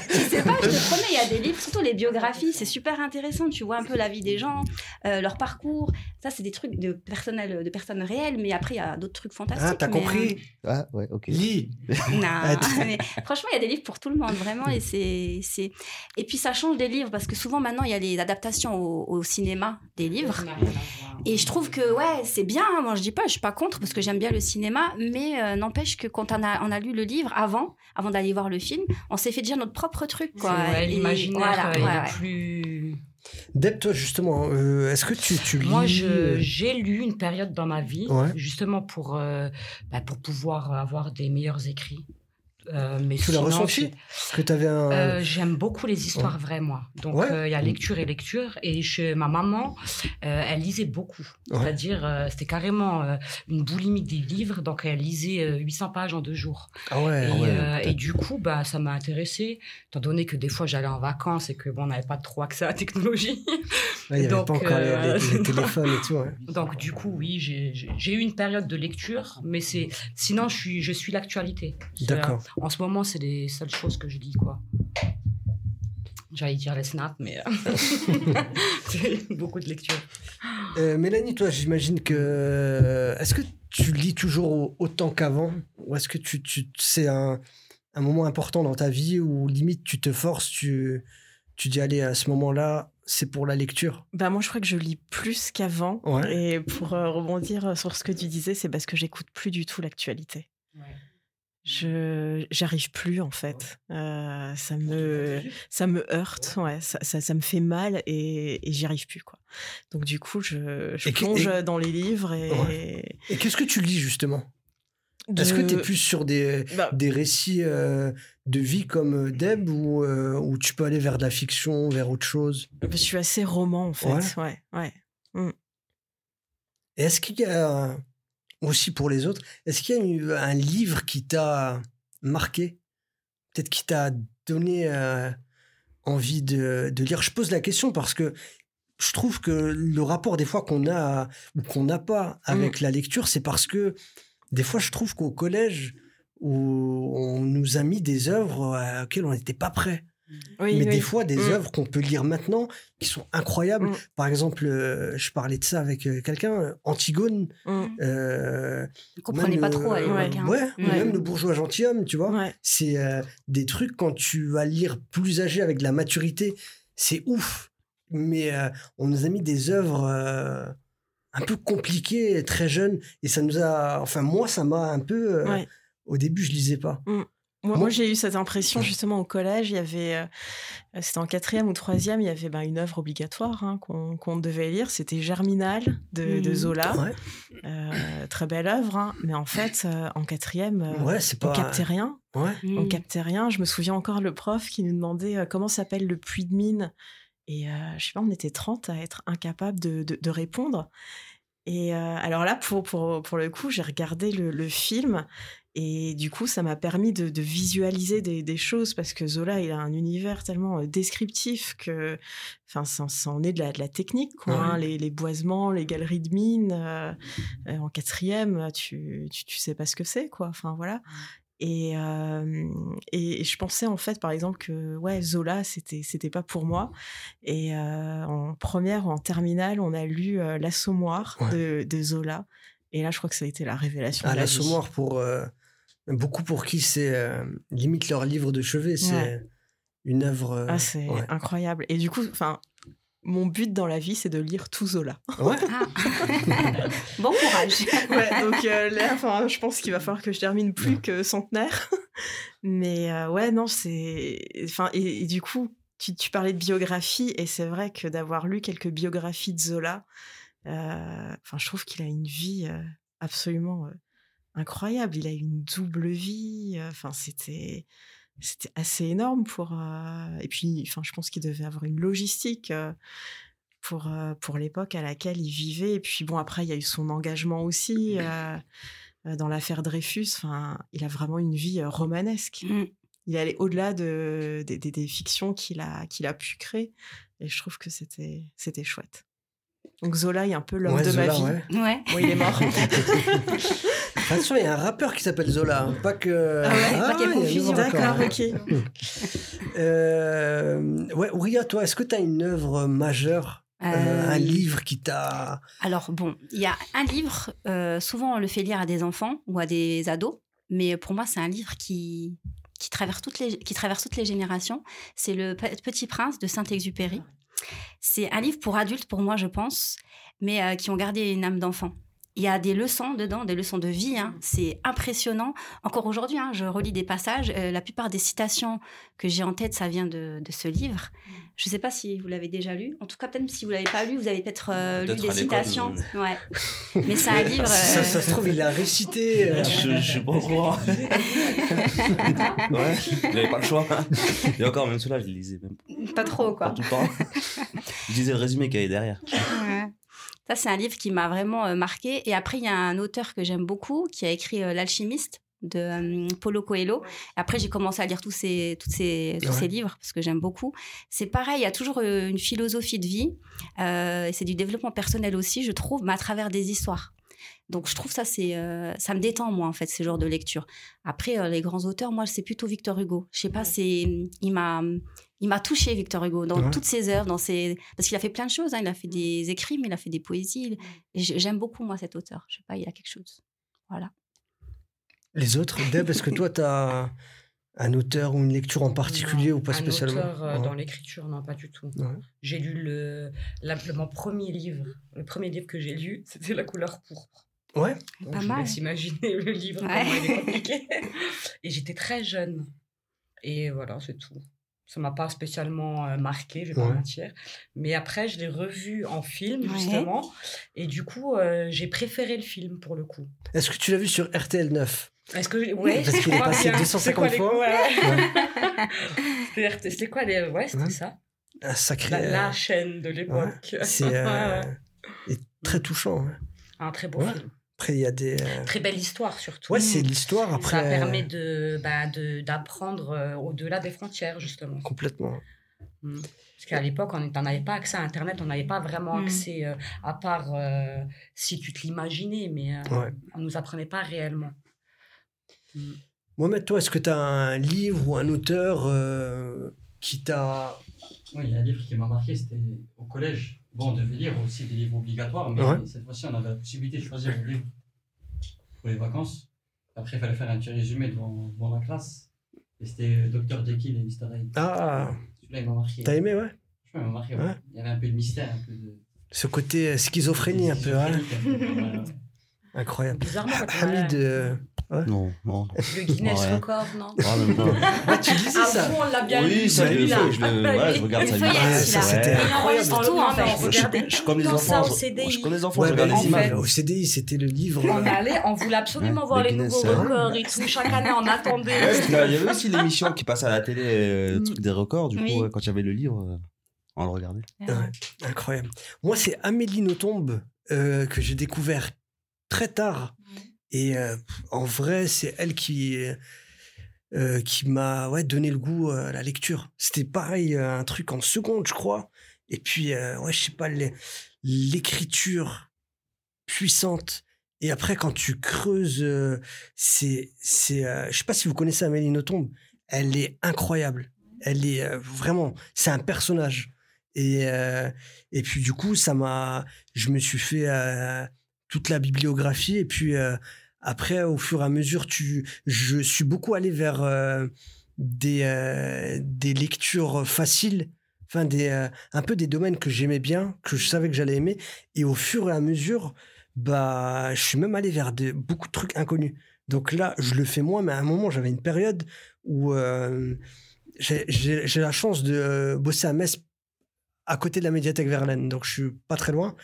tu sais pas, je te promets, il y a des livres, surtout les biographies, c'est super intéressant. Tu vois un peu la vie des gens, euh, leur parcours. Ça, c'est des trucs de, personnel, de personnes réelles, mais après, il y a d'autres trucs fantastiques. Ah, t'as compris Ah, ouais, ok. Lis. euh, non, mais franchement, il y a des livres pour tout le monde, vraiment. Et, c'est, c'est... et puis, ça change des livres parce que souvent, maintenant, il y a les adaptations au, au cinéma des livres. Et je trouve que ouais, c'est bien. hein. Moi, je dis pas, je suis pas contre parce que j'aime bien le cinéma, mais euh, n'empêche que quand on a, on a lu le livre avant, avant d'aller voir le film, on s'est fait déjà notre propre truc, quoi. Ouais, L'imaginaire voilà, euh, ouais, ouais. plus. Deb, toi, justement, euh, est-ce que tu, tu lis Moi, j'ai lu une période dans ma vie, Ouais. justement pour, euh, bah, pour pouvoir avoir des meilleurs écrits. Euh, mais Tu l'as sinon, ressenti que un. Euh, J'aime beaucoup les histoires vraies, moi. Donc, euh, il Ouais. y a lecture et lecture. Et chez ma maman, elle lisait beaucoup. Ouais. C'est-à-dire, c'était carrément une boulimique des livres. Donc, elle lisait euh, 800 pages en deux jours. Ah ouais. et, du coup, bah, ça m'a intéressée, étant donné que des fois, j'allais en vacances et que bon, on n'avait pas trop accès à la technologie. Il n'y avait donc, pas encore les- les, les téléphones et tout. Donc, du coup, oui, j'ai- eu une période de lecture, mais c'est sinon, je suis, je suis l'actualité. D'accord. Euh, En ce moment, c'est les seules choses que je lis, quoi. J'allais dire les snaps, mais euh, c'est beaucoup de lecture. Euh, Mélanie, toi, j'imagine que. Est-ce que tu lis toujours au- autant qu'avant? Ou est-ce que tu, tu, c'est un, un moment important dans ta vie où limite tu te forces, tu, tu dis, allez, à ce moment-là, c'est pour la lecture? Bah moi, je crois que je lis plus qu'avant. Ouais. Et pour euh, rebondir sur ce que tu disais, c'est parce que j'écoute plus du tout l'actualité. Je j'arrive plus en fait. Euh, ça me ça me heurte, ouais, ça, ça, ça me fait mal et, et j'y arrive plus quoi. Donc du coup, je, plonge et- dans les livres et Et qu'est-ce que tu lis justement? Est-ce que tu es plus sur des, Bah, des récits euh, de vie comme euh, Deb ou, euh, ou tu peux aller vers de la fiction, vers autre chose? Je suis assez roman en fait. Ouais. Ouais, ouais. Et est-ce qu'il y a, aussi pour les autres, est-ce qu'il y a eu un livre qui t'a marqué? Peut-être qui t'a donné euh, envie de, de lire? Je pose la question parce que je trouve que le rapport des fois qu'on a ou qu'on n'a pas avec la lecture, c'est parce que des fois je trouve qu'au collège, où on nous a mis des œuvres euh, auxquelles on n'était pas prêt. Oui, mais oui. des fois, des Mm. œuvres qu'on peut lire maintenant qui sont incroyables. Mm. Par exemple, euh, je parlais de ça avec euh, quelqu'un, euh, Antigone. Mm. Euh, Je comprenais même pas trop à l'époque. Ouais, ouais, Ouais. même le bourgeois gentilhomme, tu vois. Ouais. C'est euh, des trucs quand tu vas lire plus âgé avec de la maturité, c'est ouf. Mais euh, on nous a mis des œuvres euh, un peu compliquées, très jeunes, et ça nous a. Enfin, moi, ça m'a un peu. euh, Ouais. Au début, je lisais pas. Moi, j'ai eu cette impression justement au collège. Il y avait, euh, c'était en quatrième ou troisième, il y avait ben, une œuvre obligatoire hein, qu'on devait lire. C'était Germinal de, de Mhm. Zola. Ouais, Euh, très belle œuvre, hein. mais en fait, euh, en quatrième, euh, ouais on pas. captait rien. Ouais. On Mm. captait rien. Je me souviens encore le prof qui nous demandait euh, comment s'appelle le puits de mine. Et euh, je sais pas, on était 30 à être incapable de, de- de répondre. Et euh, alors là, pour, pour, pour le coup, j'ai regardé le, le film et du coup, ça m'a permis de, de visualiser des, des choses parce que Zola, il a un univers tellement euh, descriptif que, enfin, ça, ça en est de la, de la technique, quoi. Ouais. hein. les, les boisements, les galeries de mines. euh, euh, en quatrième, tu, tu, tu sais pas ce que c'est, quoi. Enfin, voilà. Et, euh, et, et je pensais en fait, par exemple, que ouais, Zola, c'était c'était pas pour moi. Et en première ou en terminale, on a lu L'Assommoir Ouais. de, de Zola. Et là, je crois que ça a été la révélation. Ah, l'assommoir pour euh, beaucoup pour qui c'est euh, limite leur livre de chevet, c'est Ouais. une œuvre. euh, Ah, c'est ouais. incroyable. Et du coup, enfin, mon but dans la vie, c'est de lire tout Zola. Ouais. Ah. bon courage. ouais, donc euh, là, enfin, je pense qu'il va falloir que je termine plus que centenaire. Mais euh, ouais, non, c'est. Enfin, et, et du coup, tu, tu parlais de biographie, et c'est vrai que d'avoir lu quelques biographies de Zola, euh, enfin, je trouve qu'il a une vie euh, absolument euh, incroyable. Il a eu une double vie. Enfin, c'était. C'était assez énorme pour. euh, Et puis, enfin, je pense qu'il devait avoir une logistique euh, pour, euh, pour l'époque à laquelle il vivait. Et puis, bon, après, il y a eu son engagement aussi dans l'affaire Dreyfus. Enfin, il a vraiment une vie romanesque. Mm. Il est allé au-delà de, des- des- des fictions qu'il a, qu'il a pu créer. Et je trouve que c'était c'était chouette. Donc, Zola est un peu l'homme Ouais, de ma vie. ouais. Ouais. Bon, il est mort. Attention, il y a un rappeur qui s'appelle Zola, hein, pas que. Ah ouais, pas qu'il y ait il y a un confusion. nouveau rappeur, D'accord, ok. Euh, ouais, Ouria, toi, est-ce que tu as une œuvre majeure, euh, Euh, un livre qui t'a. Alors bon, il y a un livre, euh, souvent on le fait lire à des enfants ou à des ados, mais pour moi c'est un livre qui, qui, traverse toutes les, qui traverse toutes les générations. C'est Le Pe- Petit Prince de Saint-Exupéry. C'est un livre pour adultes pour moi je pense, mais euh, qui ont gardé une âme d'enfant. Il y a des leçons dedans, des leçons de vie. hein. C'est impressionnant. Encore aujourd'hui, hein, je relis des passages. Euh, la plupart des citations que j'ai en tête, ça vient de, de ce livre. Je ne sais pas si vous l'avez déjà lu. En tout cas, peut-être si vous l'avez pas lu, vous avez peut-être euh, lu Peut-être des citations. mais- Ouais. Mais c'est un livre. Ça, euh, ça se trouve, il a récité. euh, Je, je suis pas au courant. ouais, j'avais pas le choix. Et encore, même cela, je le lisais même pas trop, pas quoi. tout le temps. Je lisais le résumé qu'il y avait derrière. Ouais. Ça, c'est un livre qui m'a vraiment euh, marqué. Et après, il y a un auteur que j'aime beaucoup qui a écrit euh, L'Alchimiste de euh, Paulo Coelho. Après, j'ai commencé à lire tous ces, tous ces, tous Ouais. ces livres parce que j'aime beaucoup. C'est pareil, il y a toujours une philosophie de vie. Euh, c'est du développement personnel aussi, je trouve, mais à travers des histoires. Donc, je trouve ça, c'est, euh, ça me détend, moi, en fait, ce genre de lecture. Après, euh, les grands auteurs, moi, c'est plutôt Victor Hugo. Je sais pas, c'est, il m'a, il m'a touché, Victor Hugo, dans Ouais. toutes ses œuvres, dans ses, parce qu'il a fait plein de choses. hein. Il a fait des écrits, mais il a fait des poésies. J'aime beaucoup, moi, cet auteur. Je sais pas, il a quelque chose. Voilà. Les autres, Deb, est-ce que toi, tu as un auteur ou une lecture en particulier ou pas un spécialement auteur, euh, Ouais. dans l'écriture, non, pas du tout. Ouais. J'ai lu le, la- le- mon premier livre. Le premier livre que j'ai lu, c'était La couleur pourpre. Ouais, Donc, Pas je mal. laisse imaginer le livre, Ouais. comment il est compliqué. Et j'étais très jeune. Et voilà, c'est tout. Ça m'a pas spécialement euh, marqué, je vais pas Ouais. mentir. Mais après, je l'ai revu en film, Ouais. justement. Et du coup, euh, j'ai préféré le film, pour le coup. Est-ce que tu l'as vu sur RTL 9 Est-ce que... Ouais, Parce qu'il est passé bien. 250 C'est quoi les- fois. ouais. C'était quoi les... Ouais, c'était Ouais. ça. Un sacré. La, euh, la chaîne de l'époque. C'est euh, très touchant. hein. Un très beau Ouais. film. Après, il y a des. euh, Très belle histoire, surtout. Ouais, c'est l'histoire. Après, Ça euh, permet de, bah, de, d'apprendre euh, au-delà des frontières, justement. Complètement. Mm. Parce qu'à l'époque, on n'en avait pas accès à Internet, on n'avait pas vraiment Mm. accès, euh, à part euh, si tu te l'imaginais, mais euh, Ouais. on ne nous apprenait pas réellement. Mohamed, toi, est-ce que tu as un livre ou un auteur euh, qui t'a. Oui, il y a un livre qui m'a marqué, c'était au collège. Bon, on devait lire aussi des livres obligatoires, mais Ouais. cette fois-ci, on avait la possibilité de choisir un livre pour les vacances. Après, il fallait faire un petit résumé devant, devant la classe. Et c'était Dr. Jekyll et Mr. Hyde. Ah, Celui-là, il m'a marqué. t'as aimé, ouais? Il m'a marqué. ouais. Ouais. Il y avait un peu de mystère, un peu de. Ce côté euh, schizophrénie un peu, hein. Incroyable. Bizarrement, quand on a- Hamid, euh, Non, non. Le Guinness Ouais. Record, non Ah, même pas. Ah, tu disais Ah ça bon, on l'a bien oui, lu, ça, je, le celui-là. je, le, ouais, je regarde ça. c'était incroyable. tout, en fait. on Je, regardait je, comme les enfants, je, CDI. je, comme les enfants, Ouais, je bah, regarde les images. Au CDI, c'était le livre. On allait, on voulait absolument Ouais, voir le les Guinness, nouveaux ouais. records et tout. Chaque année, on attendait. Il y avait aussi l'émission qui passait à la télé, euh, le truc des records. Du Oui. coup, quand il y avait le livre, euh, on le regardait. Incroyable. Moi, c'est Amélie Nothomb euh, que j'ai découvert très tard. Et euh, en vrai, c'est elle qui, euh, qui m'a ouais, donné le goût euh, à la lecture. C'était pareil, un truc en seconde, je crois. Et puis, euh, ouais, je sais pas, l'écriture puissante. Et après, quand tu creuses, c'est, c'est, je sais pas si vous connaissez Amélie Nothomb. Elle est incroyable. Elle est vraiment, c'est un personnage. Et, euh, et puis du coup, ça m'a, je me suis fait euh, toute la bibliographie. Et puis euh, après, au fur et à mesure, tu, je suis beaucoup allé vers euh, des, euh, des lectures faciles, enfin des, un peu des domaines que j'aimais bien, que je savais que j'allais aimer. Et au fur et à mesure, bah, je suis même allé vers beaucoup de trucs inconnus. Donc là, je le fais moins, mais à un moment, j'avais une période où j'ai- la chance de bosser à Metz à côté de la médiathèque Verlaine, donc je suis pas très loin.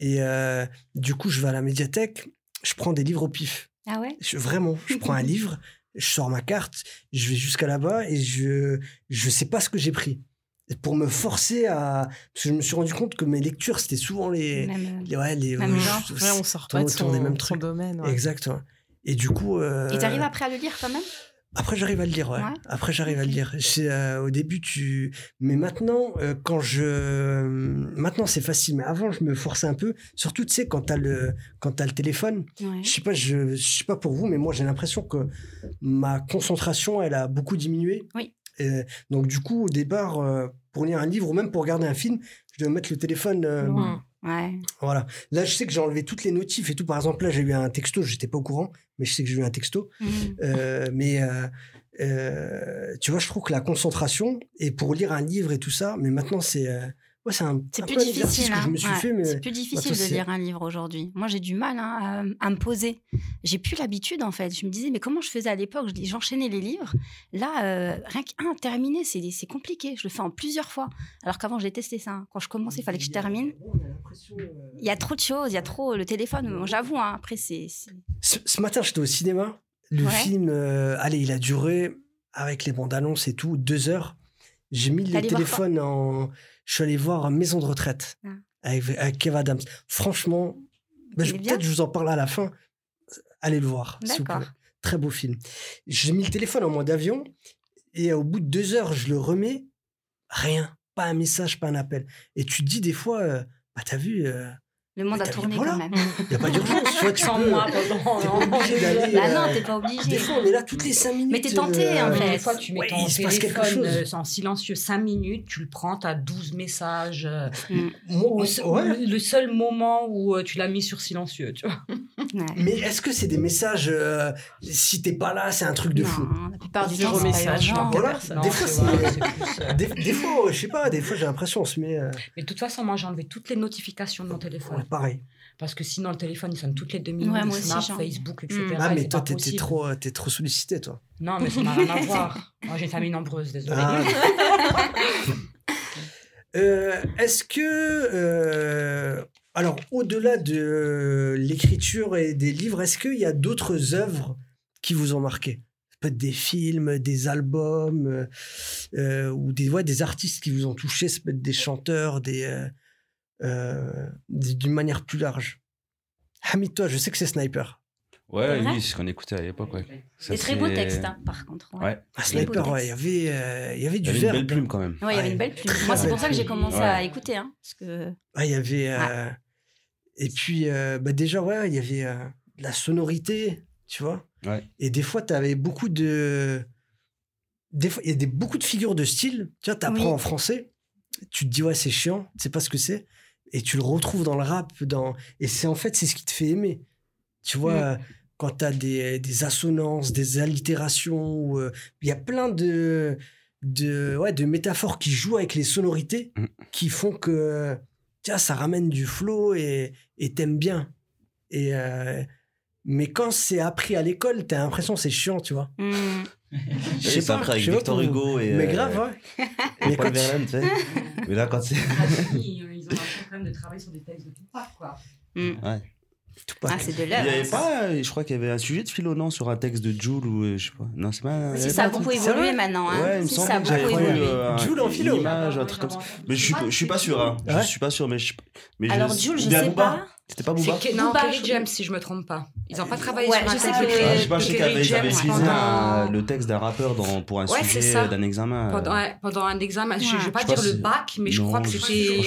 Et euh, du coup, je vais à la médiathèque, je prends des livres au pif. Ah ouais? Je- vraiment, je prends un livre, je sors ma carte, je vais jusqu'à là-bas et je je sais pas ce que j'ai pris. Pour me forcer à... Parce que je me suis rendu compte que mes lectures, c'était souvent les... Même, euh, les, ouais, les Même euh, genre. Ouais, on sort pas de autour son, des mêmes son trucs. domaine. ouais. Exactement. Et du coup... euh, Et t'arrives après à le lire quand même après, j'arrive à le lire, ouais. Ouais. Après, j'arrive à le. C'est, euh, au début, tu. Mais maintenant, euh, quand je. Maintenant, c'est facile. Mais avant, je me forçais un peu. Surtout, tu sais, quand t'as le, quand t'as le téléphone. Ouais. Je sais pas, je, je sais pas pour vous, mais moi, j'ai l'impression que ma concentration, elle a beaucoup diminué. Oui. Euh, donc, du coup, au départ, euh, pour lire un livre ou même pour regarder un film, je dois mettre le téléphone. euh, Loin. Ouais. voilà. Là, je sais que j'ai enlevé toutes les notifs et tout. Par exemple, là, j'ai eu un texto. J'étais pas au courant, mais je sais que j'ai eu un texto. Mhm. Euh, mais euh, euh, tu vois, je trouve que la concentration, et pour lire un livre et tout ça, mais maintenant, c'est ouais, c'est un, C'est un plus peu difficile. que je me suis Ouais, fait. Mais C'est plus difficile maintenant, de lire un livre aujourd'hui. Moi, j'ai du mal hein, à, à me poser. J'ai plus l'habitude, en fait. Je me disais, mais comment je faisais à l'époque? Je- J'enchaînais les livres. Là, euh, rien qu'un terminé, c'est c'est compliqué. Je le fais en plusieurs fois. Alors qu'avant, j'ai testé ça. hein. Quand je commençais, il fallait que je termine. Euh, Il y a trop de choses. Il y a trop le téléphone. Bon, J'avoue, hein, après, c'est. c'est- Ce, ce matin, j'étais au cinéma. Le Ouais. film, euh, allez, il a duré, avec les bandes annonces et tout, deux heures. J'ai mis le téléphone en. Je suis allé voir Maison de retraite Ah. avec, avec Kev Adams. Franchement, bah, Il peut-être je vous en parle à la fin. Allez le voir. s'il vous plaît. Très beau film. J'ai mis le téléphone en mode avion et au bout de deux heures, je le remets. Rien. Pas un message, pas un appel. Et tu te dis des fois, euh, bah, t'as vu, il Le monde a tourné voilà. quand même. n'y a pas d'urgence. Tu vois, tu Sans peux- moi pendant. d'aller. Bah euh, non, t'es pas obligé. Des fois, on est là toutes les cinq minutes. Mais t'es tenté, en euh, fait. Des fois, tu mets Ouais, ton il se passe quelque chose. euh, en silencieux 5 minutes, tu le prends, tu as 12 messages. euh, Moi, se- ouais. le- le seul moment où euh, tu l'as mis sur silencieux, tu vois. Ouais. Mais est-ce que c'est des messages euh, Si t'es pas là, c'est un truc de fou? Non, la plupart du temps, c'est pas message, urgent. non. Voilà. Des Non, fois, c'est euh, Des, des fois, je sais pas, des fois j'ai l'impression on se met. euh, Mais de toute façon, moi, j'ai enlevé toutes les notifications de mon ouais, téléphone. pareil. Parce que sinon, le téléphone, il sonne toutes les deux minutes. Ouais, moi aussi, Snap, j'ai- Facebook, etc. Mm. Ah, et mais toi, t'es trop, euh, t'es trop sollicité, toi. Non, mais ça n'a rien à voir. Moi, j'ai une famille nombreuse, désolé. Ah. Euh, Est-ce que. euh, alors, au-delà de l'écriture et des livres, est-ce qu'il y a d'autres œuvres qui vous ont marqué? Ça peut être des films, des albums, euh, ou des, ouais, des artistes qui vous ont touché, ça peut être des chanteurs, des, euh, des- d'une manière plus large. Hamid, toi, je sais que c'est Sniper. Ouais, C'est oui, c'est ce qu'on écoutait à l'époque, ouais. Des très beaux c'est- textes, hein, par contre. Ouais. Ouais. Ah, beau Sniper, ouais, il y texte. avait, euh, il y avait Il y du avait une verbe. belle plume quand même. Ouais, il y avait une belle plume. Moi, c'est pour ça que j'ai commencé Ouais. à écouter. Hein, parce que... Ah, il y avait. euh, Et puis, euh, bah, déjà, ouais, il y avait euh, de la sonorité, tu vois. Ouais. Et des fois, tu avais beaucoup de. Des fois, il y a des, beaucoup de figures de style. Tu vois, tu apprends Oui. en français, tu te dis, ouais, c'est chiant, tu sais pas ce que c'est. Et tu le retrouves dans le rap. Dans... Et c'est en fait, c'est ce qui te fait aimer. Tu vois, Mm. quand tu as des, des assonances, des allitérations, ou, euh, il y a plein de, de, ouais, de métaphores qui jouent avec les sonorités Mm. qui font que tiens, ça ramène du flow et et t'aimes bien. Et, euh, Mais quand c'est appris à l'école, t'as l'impression que c'est chiant, tu vois. Mm. Je sais pas, après avec je sais pas Victor. Hugo et. Mais euh, grave, ouais. et Mais Paul Verlaine, tu sais. Mais là, quand c'est. Ils ont l'impression quand même de travailler sur des textes de Tupac, quoi. Tupac. Ah, c'est de Il y l'œuvre. avait pas, euh, je crois qu'il y avait un sujet de philo, non, sur un texte de Jules ou euh, je sais pas. Non, c'est pas. Si ça a beaucoup évolué maintenant. Hein. Ouais, il me si semble ça a que j'avais beaucoup vu évolué. euh, Jules en philo. image, un truc comme ça. Mais je suis, je suis pas sûr, hein. Ouais. Je suis pas sûr, mais je. Mais Alors, Jules, je sais pas. C'était pas Booba que- non, Booba, Kerry James, si je me trompe pas. Ils n'ont pas travaillé Ouais, sur je sais texte que- Euh, Ah, Kerry je sais pas, je sais qu'ils avaient, utilisé un- pendant, le texte d'un rappeur dans, pour un Ouais, sujet d'un examen. euh, pendant, ouais, pendant un examen. Je ne vais pas Je dire le bac, mais je crois que c'était.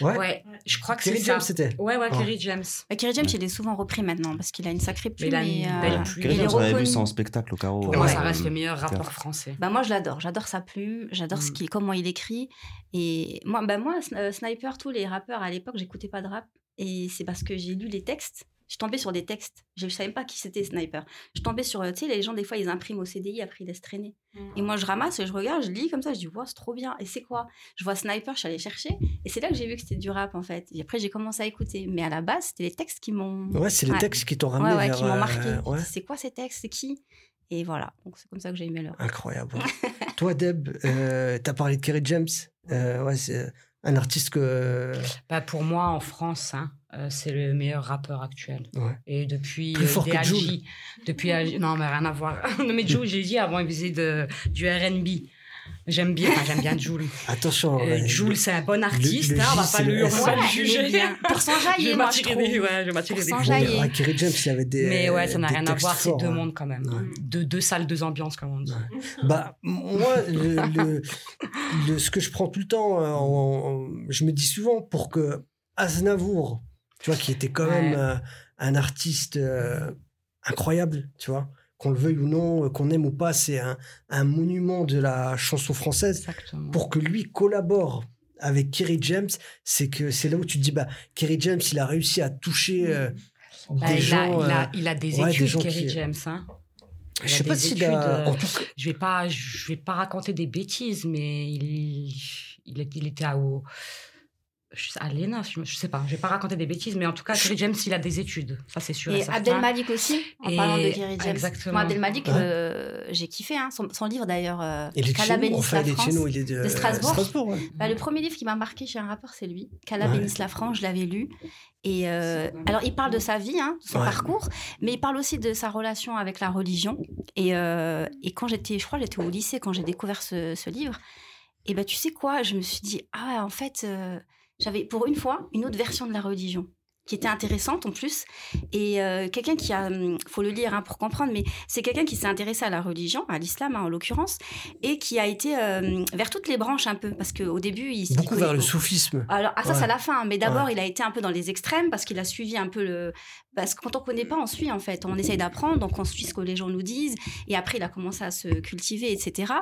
Ouais. Ouais, je crois que Kerry James, c'était. Ouais, ouais, Oh. Kerry James. Bah, Kerry James, il est souvent repris maintenant parce qu'il a une sacrée plume. il a une et, euh, belle plume. Kerry James, on avait vu ça en spectacle au carreau. Pour moi, ça reste le euh, meilleur rappeur français. Bah moi je l'adore, j'adore sa plume, j'adore ce Mm. qu'il, comment il écrit. Et moi, bah moi, Sn- euh, Sniper, tous les rappeurs à l'époque, j'écoutais pas de rap. Et c'est parce que j'ai lu les textes. Je tombais sur des textes. Je ne savais pas qui c'était Sniper. Je tombais sur, euh, tu sais, les gens, des fois, ils impriment au CDI, après ils laissent traîner. Et moi, je ramasse et je regarde, je lis comme ça, je dis, wow, c'est trop bien. Et c'est quoi? Je vois Sniper, je suis allée chercher. Et c'est là que j'ai vu que c'était du rap, en fait. Et après, j'ai commencé à écouter. Mais à la base, c'était les textes qui m'ont. Ouais, c'est les Ouais. textes qui t'ont ramené ouais, vers. qui m'ont euh, marqué. ouais. C'est quoi ces textes? C'est qui? Et voilà. Donc, c'est comme ça que j'ai aimé leur. Incroyable. Toi, Deb, euh, t'as parlé de Kerry James. Euh, ouais, c'est un artiste que. Bah, pour moi, en France, hein, euh, c'est le meilleur rappeur actuel. Ouais. Et depuis Plus fort que depuis non mais rien à voir. non mais Jules, j'ai dit avant il faisait de, du R&B. J'aime bien, enfin, j'aime bien Jules. Attention. Euh, Jules, c'est un bon artiste, le hein, on va pas le on va pas juger. bien. Pour s'enjailler, moi, je trouve. ouais, je m'attirer des s'enjailler. Kerry James, il y avait des. Mais ouais, ça n'a rien à voir, c'est deux ouais. mondes quand même. Ouais. Deux, deux salles, deux ambiances, comme on dit. Bah, moi, le, le- le- ce que je prends tout le temps, euh, en- en- je me dis souvent pour que Aznavour, tu vois, qui était quand Ouais. même euh, un artiste euh, incroyable, tu vois, qu'on le veuille ou non, euh, qu'on aime ou pas, c'est un, un monument de la chanson française. Exactement. Pour que lui collabore avec Kerry James, c'est que c'est là où tu te dis, bah, Kerry James, il a réussi à toucher euh, Bah, des il, gens. a, il, a, euh, il a des ouais, études, Kerry James. Hein. je sais pas a. En tout cas, Je vais pas, je vais pas raconter des bêtises, mais il, il était à, au, je sais- à l'ENA, je, je sais pas. Je vais pas raconter des bêtises, mais en tout cas, Kerry James, il a des études. Ça, c'est sûr. Et, Et certain. Abdelmalik aussi, en Et- parlant de Kerry James. exactement. Moi, Abdelmalik, Ouais. euh, j'ai kiffé hein, son, son livre d'ailleurs. Euh, il est de chez Cala nous, bénisse enfin, la il est de chez France. nous, il est de, de Strasbourg. ouais. Bah, le premier livre qui m'a marqué chez un rappeur, c'est lui. Cala Ouais. bénisse la France, je l'avais lu. Et euh, alors, il parle de sa vie, hein, de son Ouais. parcours, mais il parle aussi de sa relation avec la religion. Et, euh, et quand j'étais, je crois, j'étais au lycée quand j'ai découvert ce, ce livre. Et ben, tu sais quoi, je me suis dit, ah, ouais, en fait, euh, j'avais pour une fois une autre version de la religion qui était intéressante en plus et euh, quelqu'un qui a hum, faut le lire hein, pour comprendre mais c'est quelqu'un qui s'est intéressé à la religion à l'islam hein, en l'occurrence et qui a été euh, vers toutes les branches un peu parce qu'au début il il Beaucoup vers le soufisme. alors, ah, ça, Ouais. c'est à la fin. Mais d'abord, Ouais. il a été un peu dans les extrêmes parce qu'il a suivi un peu le. Parce que quand on connaît pas, on suit en fait. On essaye d'apprendre, donc on suit ce que les gens nous disent. Et après, il a commencé à se cultiver, etc.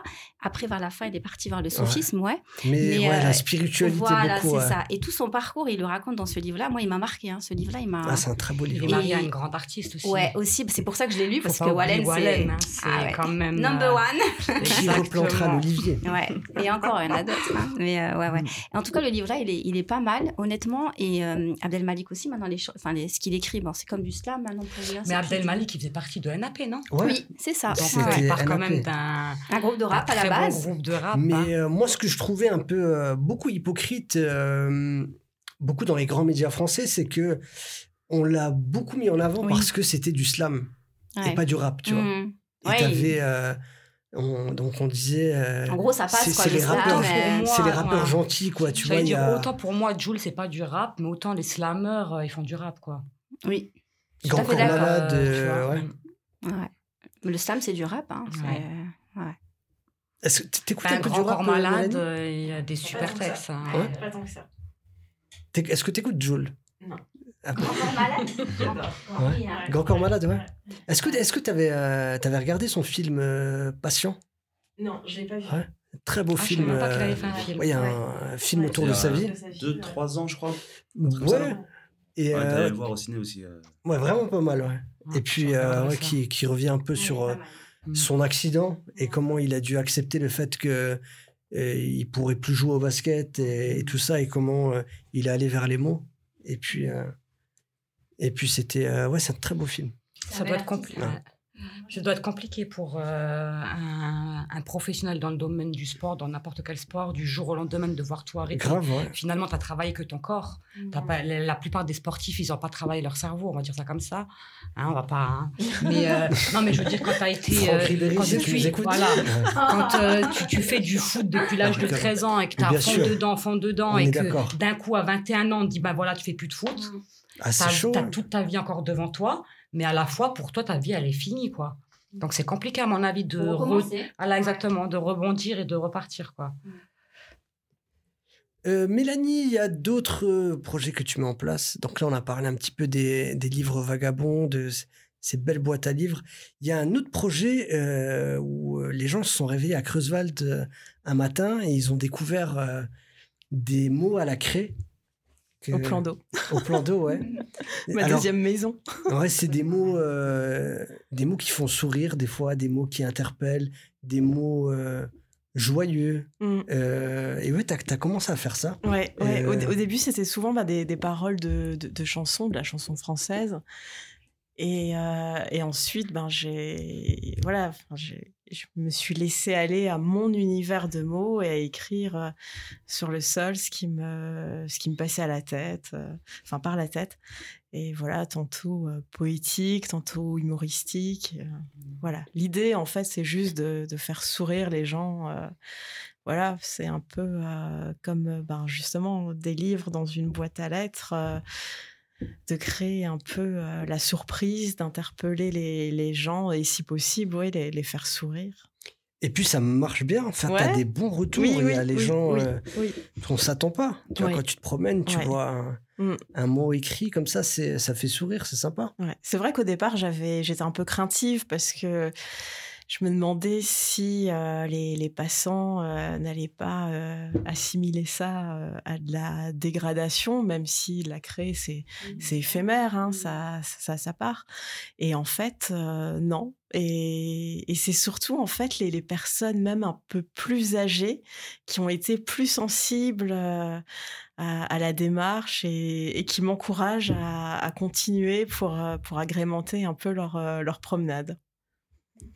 Après, vers la fin, il est parti vers le soufisme, ouais. Mais, Mais, ouais, euh, la spiritualité Voilà, c'est ouais. ça. Et tout son parcours, il le raconte dans ce livre-là. Moi, il m'a marqué. Hein. Ce livre-là, il m'a. Ah, c'est un très beau Il livre. Et- une grande artiste aussi. ouais, aussi. C'est pour ça que je l'ai lu Faut parce que Wallen, hein, c'est. c'est Ah ouais. quand même. Number euh, one. Qui replantera l'olivier Ouais, et encore, il y en a d'autres. hein. Mais euh, ouais, ouais. En tout cas, le livre-là, il est, il est pas mal, honnêtement. Et euh, Abdelmalik aussi, maintenant, les, enfin, les, ce qu'il écrit, bon, c'est comme du slam maintenant pour hein, Mais Abdel Malik, il faisait partie de NAP, non? Ouais. Oui, c'est ça. Donc, il part quand même d'un Un groupe de rap à la base. bon groupe de rap. Mais hein. euh, moi, ce que je trouvais un peu beaucoup hypocrite, euh, beaucoup dans les grands médias français, c'est que on l'a beaucoup mis en avant Oui. parce que c'était du slam et pas du rap, tu vois. Mm. Et Ouais, t'avais, euh, on- donc on disait. euh, En gros, ça passe, c'est quoi, c'est le les slam, rappeurs, mais- c'est les rappeurs ouais. gentils, quoi. Tu vois, J'allais il y dire, a autant pour moi, Jules, c'est pas du rap, mais autant les slammers, euh, ils font du rap, quoi. Oui, Grand Corps. Malade, ouais. Le slam, c'est du rap. Hein. c'est-. Est-ce que t'écoutes Enfin, un peu du Grand rap, Corps Malade, il y a des super textes. hein. Ouais. Pas tant que ça. Est-ce que t'écoutes Joule? Non. Ah Encore malade? Ouais. Hein. Grand Corps Malade, ouais. Est-ce que est-ce que t'avais euh, t'avais regardé son film euh, Patient? Non, je l'ai pas vu. Ouais. Très beau Ah, je savais film. même pas qu'il euh, avait fait un film. ouais, il y a Ouais. un, film Ouais, autour de sa vie. De sa vie, Deux, ouais. trois ans, je crois. Ouais. Et Ouais, euh, t'allais le voir au ciné aussi. euh. ouais, vraiment pas mal, ouais. Ouais, Et puis, je euh, ouais, qui, qui revient un peu Ouais, sur euh, son accident et comment il a dû accepter le fait que euh, il pourrait plus jouer au basket et, et tout ça et comment euh, il est allé vers les mots. Et puis, euh, et puis c'était, euh, ouais, c'est un très beau film. Ça doit, être compli- Ouais. Ça doit être compliqué pour euh, un, un professionnel dans le domaine du sport, dans n'importe quel sport, du jour au lendemain de voir tout arrêter. Grave, ouais. Finalement, tu as travaillé que ton corps. Pas, la, la plupart des sportifs, ils n'ont pas travaillé leur cerveau, on va dire ça comme ça. Hein, on va pas. hein. Mais euh, non, mais je veux dire, quand tu as été. Euh, Ribéry, quand si tu. Voilà. Quand euh, tu, tu fais du foot depuis l'âge de 13 ans et que tu as fond dedans, fond dedans, On et que d'un coup, à 21 ans, on te dit, bah voilà, tu fais plus de foot. Ah, chaud. as hein. toute ta vie encore devant toi, mais à la fois, pour toi, ta vie, elle est finie, quoi. Donc, c'est compliqué, à mon avis, de, re-. Ah là, exactement, de rebondir et de repartir, quoi. Euh, Mélanie, il y a d'autres euh, projets que tu mets en place? Donc là, on a parlé un petit peu des, des livres vagabonds, de ces belles boîtes à livres. Il y a un autre projet euh, où les gens se sont réveillés à Creuswald un matin et ils ont découvert euh, des mots à la craie. Que- Au plan d'eau. Au plan d'eau, ouais. Ma Alors, deuxième maison. Ouais, c'est des mots, euh, des mots qui font sourire des fois, des mots qui interpellent, des mots euh, joyeux. Mm. Euh, et ouais, t'as as commencé à faire ça. Ouais, ouais. Au, au début, c'était souvent bah, des, des paroles de, de, de chansons, de la chanson française. Et, et ensuite, ben, j'ai, voilà, j'ai- je me suis laissée aller à mon univers de mots et à écrire euh, sur le sol ce qui me, ce qui me passait à la tête, euh, enfin par la tête. Et voilà, tantôt euh, poétique, tantôt humoristique. voilà. L'idée, en fait, c'est juste de, de faire sourire les gens. voilà, c'est un peu comme ben, justement des livres dans une boîte à lettres, de créer un peu euh, la surprise, d'interpeller les, les gens et si possible, oui, les, les faire sourire. Et puis ça marche bien. Enfin, t'as Ouais. des bons retours. Oui, Il y oui, a les oui, gens, oui, euh, on s'attend pas. Tu vois, quand tu te promènes, tu Ouais. vois un, Mm. un mot écrit comme ça, c'est ça fait sourire, c'est sympa. Ouais. C'est vrai qu'au départ, j'avais, j'étais un peu craintive parce que je me demandais si euh, les, les passants euh, n'allaient pas euh, assimiler ça à de la dégradation, même si la créer, c'est, c'est éphémère, hein, ça, ça, ça part. Et en fait, non. Et, et c'est surtout, en fait, les, les personnes même un peu plus âgées qui ont été plus sensibles euh, à, à la démarche et, et qui m'encouragent à, à continuer pour, pour agrémenter un peu leur, leur promenade.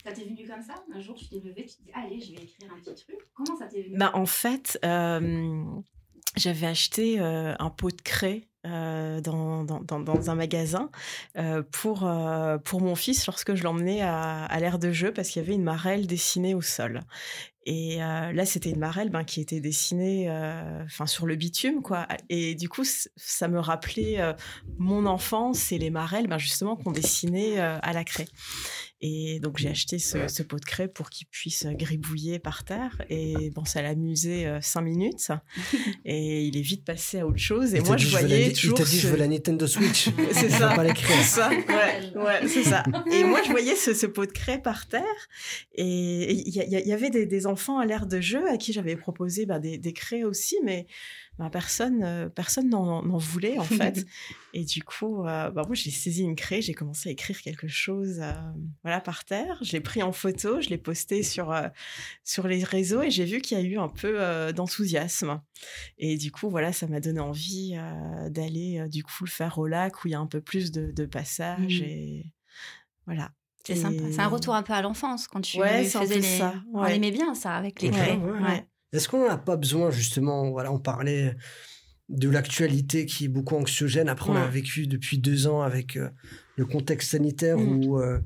Ça t'est venu comme ça Un jour, tu t'es levé, tu te dis Allez, je vais écrire un petit truc. Comment ça t'est venu Ben, en fait, euh, j'avais acheté euh, un pot de craie euh, dans, dans, un magasin pour, pour mon fils lorsque je l'emmenais à, à l'aire de jeu parce qu'il y avait une marelle dessinée au sol. Et là, c'était une marelle ben, qui était dessinée enfin sur le bitume, quoi. Et du coup, ça me rappelait mon enfance et les marelles, ben, justement, qu'on dessinait à la craie. Et donc, j'ai acheté ce, ce pot de craie pour qu'il puisse gribouiller par terre. Et bon, ça l'a amusé euh, cinq minutes. Et il est vite passé à autre chose. Et Il moi, dit, je voyais Il toujours. t'a dit, je veux la Nintendo Switch. C'est ça. pas. C'est ça, ouais, ouais, c'est ça. Et moi, je voyais ce, ce pot de craie par terre, et il y, avait des, des enfants à l'air de jeu à qui j'avais proposé bah, des, des craies aussi, mais bah, personne, euh, personne n'en voulait en fait. et du coup, euh, bah, moi, j'ai saisi une craie, j'ai commencé à écrire quelque chose, euh, voilà, par terre. Je l'ai pris en photo, je l'ai posté sur sur les réseaux, et j'ai vu qu'il y a eu un peu d'enthousiasme. Et du coup, voilà, ça m'a donné envie d'aller du coup le faire au lac où il y a un peu plus de, de passages Mhm. et voilà. C'est Et- sympa. C'est un retour un peu à l'enfance quand tu Ouais, faisais les. ça, On aimait bien ça avec les Ouais, craies. ouais. Est-ce qu'on n'en a pas besoin, justement Voilà, on parlait de l'actualité qui est beaucoup anxiogène. Après, on a vécu depuis deux ans avec euh, le contexte sanitaire Mm. où, euh,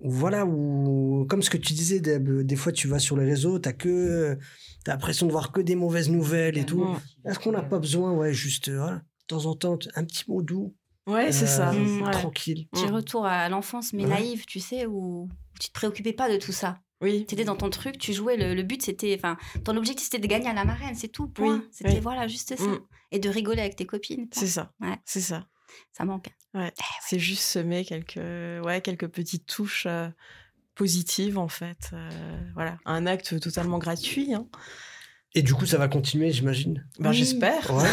où, voilà, où, comme ce que tu disais, Deb, des fois, tu vas sur les réseaux, tu as que. T'as l'impression de voir que des mauvaises nouvelles et tout. Est-ce qu'on n'a pas besoin, ouais, juste, euh, voilà, de temps en temps, un petit mot doux, Ouais, c'est ça. Ouais. tranquille Petit retour à l'enfance, mais Ouais. naïve, tu sais, où tu te préoccupais pas de tout ça. Oui. Tu étais dans ton truc, tu jouais. Le, le but, c'était. Enfin, ton objectif, c'était de gagner à la marraine, c'est tout, point. Oui, C'était, oui. voilà, juste ça. Mm. Et de rigoler avec tes copines. C'est ça. Ouais. C'est ça. Ça manque. Ouais. C'est juste semer quelques, ouais, quelques petites touches euh, positives en fait. Euh, voilà, un acte totalement gratuit. Hein. Et du coup, ça va continuer, j'imagine? Ben, Oui. J'espère. Ouais.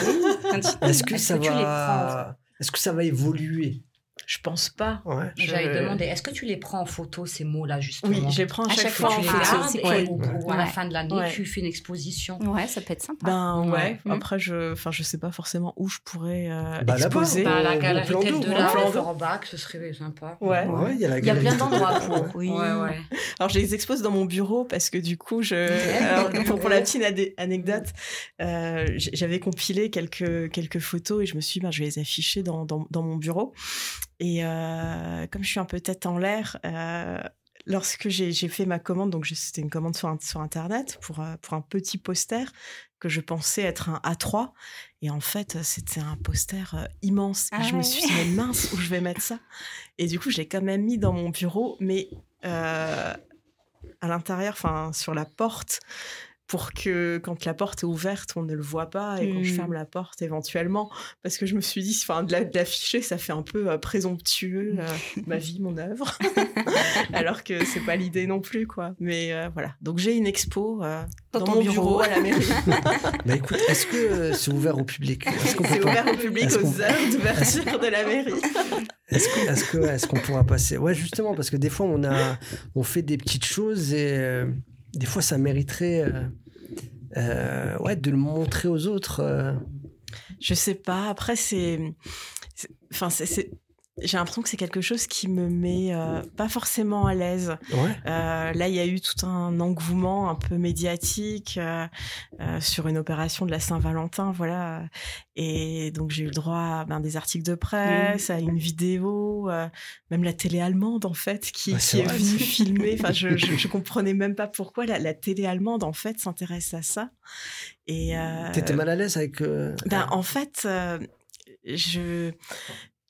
Est-ce que Est-ce ça que tu les va. Est-ce que ça va évoluer? Je pense pas. Ouais. Je- J'avais demandé, est-ce que tu les prends en photo, ces mots-là, justement Oui, je les prends à, À chaque, chaque fois fois, en tu les Ah, photo. gardes c'est et cool. ou- ou à la Ouais. fin de l'année, Ouais. tu fais une exposition. Ouais, ça peut être sympa. Ben ouais. Ouais. Après, je, enfin, je sais pas forcément où je pourrais euh, Bah, exposer. Au- Bah, la galerie tête de la plan d'eau. Forbach, ce serait sympa. Ouais. Ouais, il y a la Il y a plein de- d'endroits pour. Oui. Ouais, ouais. Alors, je les expose dans mon bureau parce que du coup, je, alors, pour, pour la petite ane- anecdote, euh, j'avais compilé quelques, quelques photos et je me suis dit, ben, je vais les afficher dans, dans, dans mon bureau. Et euh, comme je suis un peu tête en l'air, euh, lorsque j'ai fait ma commande, donc c'était une commande sur, Internet pour, euh, pour un petit poster que je pensais être un A3. Et en fait, c'était un poster euh, immense. Et Ah je me ouais. suis dit, mais mince, où je vais mettre ça? Et du coup, je l'ai quand même mis dans mon bureau, mais euh, à l'intérieur, enfin sur la porte, pour que quand la porte est ouverte, on ne le voit pas et quand je ferme la porte éventuellement, parce que je me suis dit, enfin de la- de l'afficher, ça fait un peu euh, présomptueux, euh, ma vie, mon œuvre, alors que c'est pas l'idée non plus, quoi. Mais euh, voilà, donc j'ai une expo Dans mon bureau. bureau. à la mairie. Bah écoute, est-ce que c'est ouvert au public? Qu'on c'est pas- ouvert au public qu'on- aux heures d'ouverture de la mairie. Est-ce que- est-ce que est-ce qu'on pourra passer? Ouais, justement, parce que des fois on a on fait des petites choses et des fois ça mériterait euh, euh, ouais de le montrer aux autres. euh. Je sais pas. Après, c'est. c'est- Enfin, c'est. J'ai l'impression que c'est quelque chose qui me met euh, pas forcément à l'aise. Ouais. Euh, là, il y a eu tout un engouement un peu médiatique euh, sur une opération de la Saint-Valentin, voilà. Et donc j'ai eu le droit à ben, des articles de presse, à une vidéo, même la télé allemande en fait qui, Ouais, c'est qui est vrai, venue filmer. Enfin, je, je, je comprenais même pas pourquoi la, la télé allemande en fait s'intéresse à ça. Et T'étais mal à l'aise avec. ben, en fait, je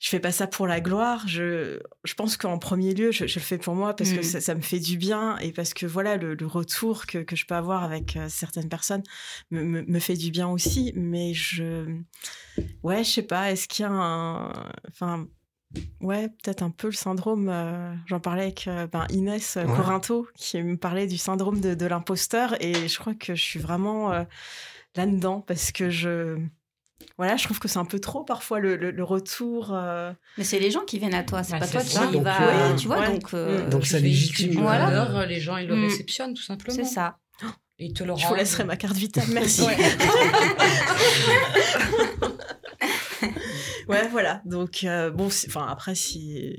je fais pas ça pour la gloire. Je, je pense qu'en premier lieu, je, je le fais pour moi parce que Mm. ça, ça me fait du bien et parce que voilà, le, le retour que, que je peux avoir avec euh, certaines personnes me, me, me fait du bien aussi. Mais je, ouais, je sais pas. Est-ce qu'il y a un, enfin. Ouais, peut-être un peu le syndrome. euh, J'en parlais avec euh, ben, Inès Ouais. Corinto qui me parlait du syndrome de, de l'imposteur et je crois que je suis vraiment euh, là-dedans parce que je, voilà, je trouve que c'est un peu trop parfois le, le- le retour. euh, Mais c'est les gens qui viennent à toi, c'est Bah, pas toi ça. qui Donc, va. euh, tu vois, ouais. donc. euh, Donc Tu ça légitime, voilà. valeur, les gens ils le Mm. réceptionnent tout simplement. c'est ça. Et ils te le je vous laisserai ma carte vitale, merci. Ouais. Ouais, voilà. Donc, euh, bon, enfin, après, si.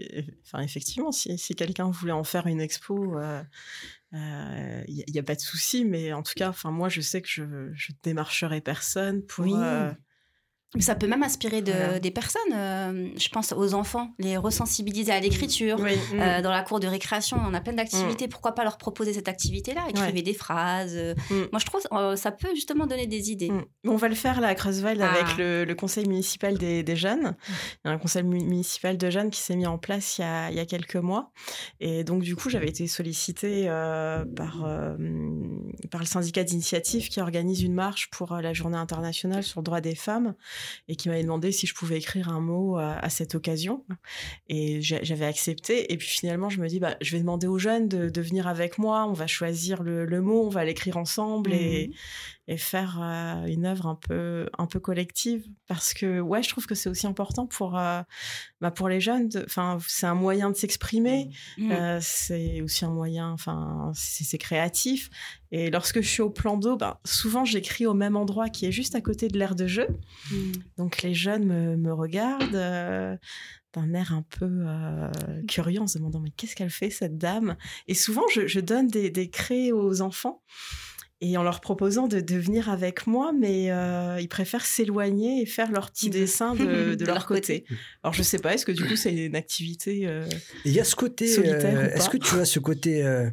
Enfin, effectivement, si, si quelqu'un voulait en faire une expo. il n'y a, pas de souci, mais en tout cas, enfin moi, je sais que je, je démarcherai personne pour. Oui. euh, Ça peut même inspirer de, Voilà. des personnes. euh, je pense aux enfants, les resensibiliser à l'écriture. oui, mm. Euh, dans la cour de récréation, on a plein d'activités. Pourquoi pas leur proposer cette activité-là Écrivez Ouais. des phrases. euh. Mm. Moi, je trouve euh, ça peut justement donner des idées. Mm. On va le faire là à Creuseville Ah. avec le, le conseil municipal des, des jeunes. Il y a un conseil mu- municipal de jeunes qui s'est mis en place il y, a, il y a quelques mois. Et donc, du coup, j'avais été sollicitée euh, par, euh, par le syndicat d'initiative qui organise une marche pour euh, la journée internationale sur le droit des femmes et qui m'avait demandé si je pouvais écrire un mot à, à cette occasion. Et j'avais accepté. Et puis finalement, je me dis, bah, je vais demander aux jeunes de, venir avec moi. On va choisir le, mot, on va l'écrire ensemble. Et, et faire euh, une œuvre un peu un peu collective. Parce que ouais je trouve que c'est aussi important pour euh, bah, pour les jeunes enfin c'est un moyen de s'exprimer. Mm. euh, c'est aussi un moyen enfin c'est créatif. Et lorsque je suis au plan d'eau ben souvent j'écris au même endroit qui est juste à côté de l'aire de jeu. Mm. donc les jeunes me, me regardent d'un air un peu euh, curieux en se demandant mais qu'est-ce qu'elle fait cette dame? Et souvent je, je donne des, des craies aux enfants et en leur proposant de, de venir avec moi, mais euh, ils préfèrent s'éloigner et faire leur petit De- dessin de, de de leur leur côté. Alors je sais pas, est-ce que du coup c'est une activité euh, il y a ce côté. Solitaire euh, ou pas Est-ce que tu as ce côté euh,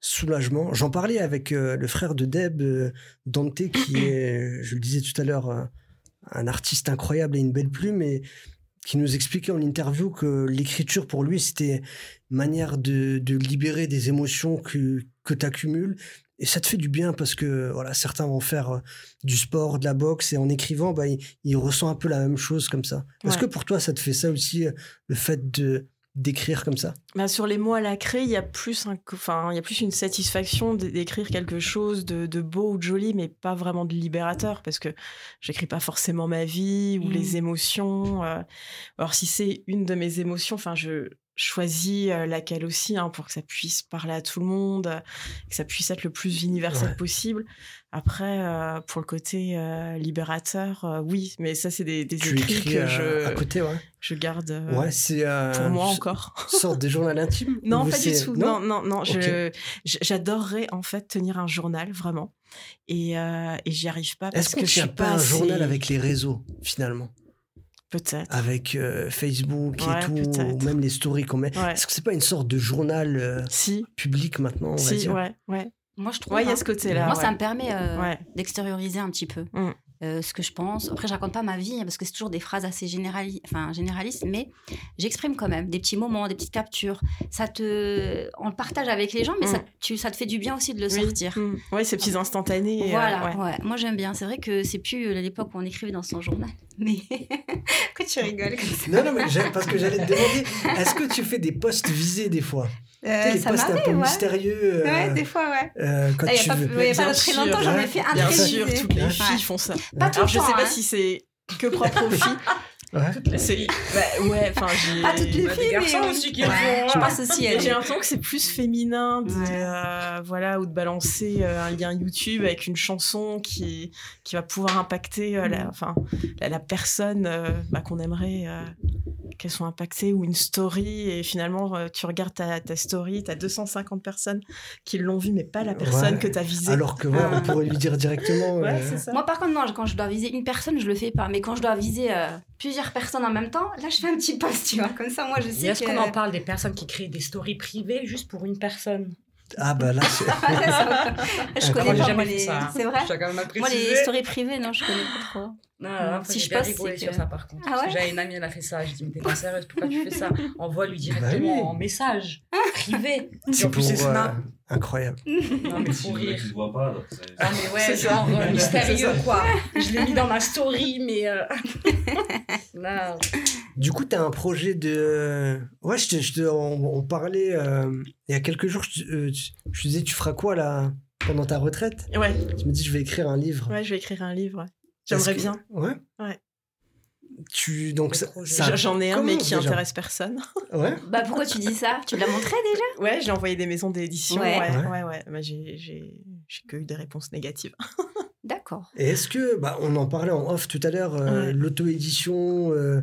soulagement? J'en parlais avec euh, le frère de Deb, euh, Dante, qui est, je le disais tout à l'heure, euh, un artiste incroyable et une belle plume, et qui nous expliquait en interview que l'écriture pour lui c'était une manière de, de libérer des émotions que, que tu accumules. Et ça te fait du bien parce que voilà, certains vont faire euh, du sport, de la boxe, et en écrivant, bah, ils, ils ressentent un peu la même chose comme ça. Est-ce que pour toi, ça te fait ça aussi, euh, le fait de d'écrire comme ça? Bah, sur les mots à la craie, il y a plus un, enfin, il y a plus une satisfaction d'écrire quelque chose de, de beau ou de joli, mais pas vraiment de libérateur, parce que j'écris pas forcément ma vie ou les émotions. euh. Alors si c'est une de mes émotions, enfin, je choisis euh, laquelle aussi, hein, pour que ça puisse parler à tout le monde, que ça puisse être le plus universel Ouais. possible. Après, euh, pour le côté euh, libérateur, euh, oui, mais ça c'est des, des écrits écris que je, à côté, ouais. je garde ouais, c'est pour moi encore. sorte de journal intime Non, pas du tout. Non, non, non. J'adorerais en fait tenir un journal, vraiment. Et, et j'y arrive pas parce Est-ce que je suis pas pas un assez- journal avec les réseaux, finalement? Peut-être. Avec euh, Facebook et tout, ou même les stories qu'on met. Ouais. Est-ce que c'est pas une sorte de journal euh, Si, public maintenant, on va si, dire? ouais, ouais. Moi, je trouve. Ouais, il y a hein. ce côté-là. Moi, ouais. ça me permet euh, Ouais. d'extérioriser un petit peu Mm. Euh, ce que je pense. Après, je raconte pas ma vie hein, parce que c'est toujours des phrases assez générali- enfin, généralistes, mais j'exprime quand même des petits moments, des petites captures. Ça te, on le partage avec les gens, mais Mm. ça, tu, ça te fait du bien aussi de le Oui. sortir. Mm. Ouais, ces petits instantanés. euh, Voilà, ouais. ouais. Moi j'aime bien. C'est vrai que c'est plus euh, l'époque où on écrivait dans son journal. Mais que tu rigoles comme ça? Non, non, mais parce que j'allais te demander, est-ce que tu fais des posts visés des fois? Tu sais, Euh, Les ça posts un peu ouais. mystérieux euh, Ouais, des fois, ouais. euh, quand Ah, y a tu pas- veux. ouais, y a pas très longtemps, j'en ai fait un Bien très sûr, toutes les Ouais. filles font ça. Pas tout Alors, le je sais pas hein. si c'est que propre aux filles. Ouais. C'est bah, ouais, enfin j'ai. Pas toutes les des filles, garçons mais aussi qui Ouais, font, Je pense aussi. J'ai l'impression que c'est plus féminin, de, Ouais. euh, voilà, ou de balancer euh, un lien YouTube avec une chanson qui, qui va pouvoir impacter euh, Mm. la, enfin, la, la personne euh, bah, qu'on aimerait euh, qu'elle soit impactée, ou une story, et finalement euh, tu regardes ta, ta story, tu as 250 personnes qui l'ont vue, mais pas la personne Ouais. que tu as visée. Alors que ouais, on pourrait lui dire directement. ouais, euh, c'est ça. Moi, par contre, non, quand je dois viser une personne, je le fais pas. Mais quand je dois viser euh, plusieurs personnes en même temps, là, je fais un petit post, tu vois. Comme ça, moi, je sais Est-ce qu'on en parle des personnes qui créent des stories privées juste pour une personne? Ah bah là, c'est- je connais Moi, j'ai pas, jamais moi, fait les... ça, hein. C'est vrai Moi, les stories privées, non, je connais pas trop. Non, non, Si si je je passe, c'est sur que- ça par contre. Ah ouais J'avais une amie, elle a fait ça. Je dis, mais t'es pas sérieuse, pourquoi tu fais ça? Envoie-lui Bah directement oui. en message privé. c'est pour c'est euh. Incroyable. Non, mais mec, rire. se voit pas, donc c'est- Ah, mais ouais, genre euh, mystérieux quoi. Je l'ai mis dans ma story, mais. euh, non. Du coup, tu as un projet de. Ouais, je te, je te- on, on parlait euh, il y a quelques jours. Je, te- euh, tu- je te disais, tu feras quoi là pendant ta retraite? Ouais, Tu me dis, je vais écrire un livre. ouais, je vais écrire un livre. ouais. J'aimerais que- bien. Ouais? Ouais. Tu donc ça, J'en ai un, mais qui déjà. intéresse personne. Ouais. Bah, pourquoi tu dis ça? Tu l'as montré déjà? Ouais, j'ai envoyé des maisons d'édition. Ouais. Ouais, Ouais. Bah, j'ai, j'ai, j'ai que eu des réponses négatives. D'accord. Et est-ce que, bah, on en parlait en off tout à l'heure, euh, Ouais. l'auto-édition, euh,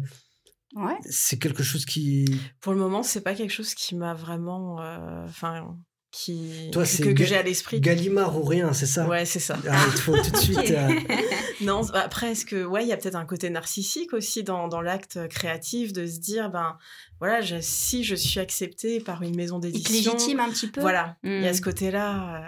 Ouais. c'est quelque chose qui. Pour le moment, c'est pas quelque chose qui m'a vraiment. euh, Enfin, qui. Toi, que- j'ai à l'esprit. Gallimard ou rien, c'est ça Ouais, c'est ça. Ah, il faut tout de suite. Euh, Non, bah, après, est-ce que, ouais, il y a peut-être un côté narcissique aussi dans, dans l'acte créatif de se dire, ben, voilà, je- si je suis acceptée par une maison Il te d'édition. légitime un petit peu Voilà, il y a Mm. ce côté-là.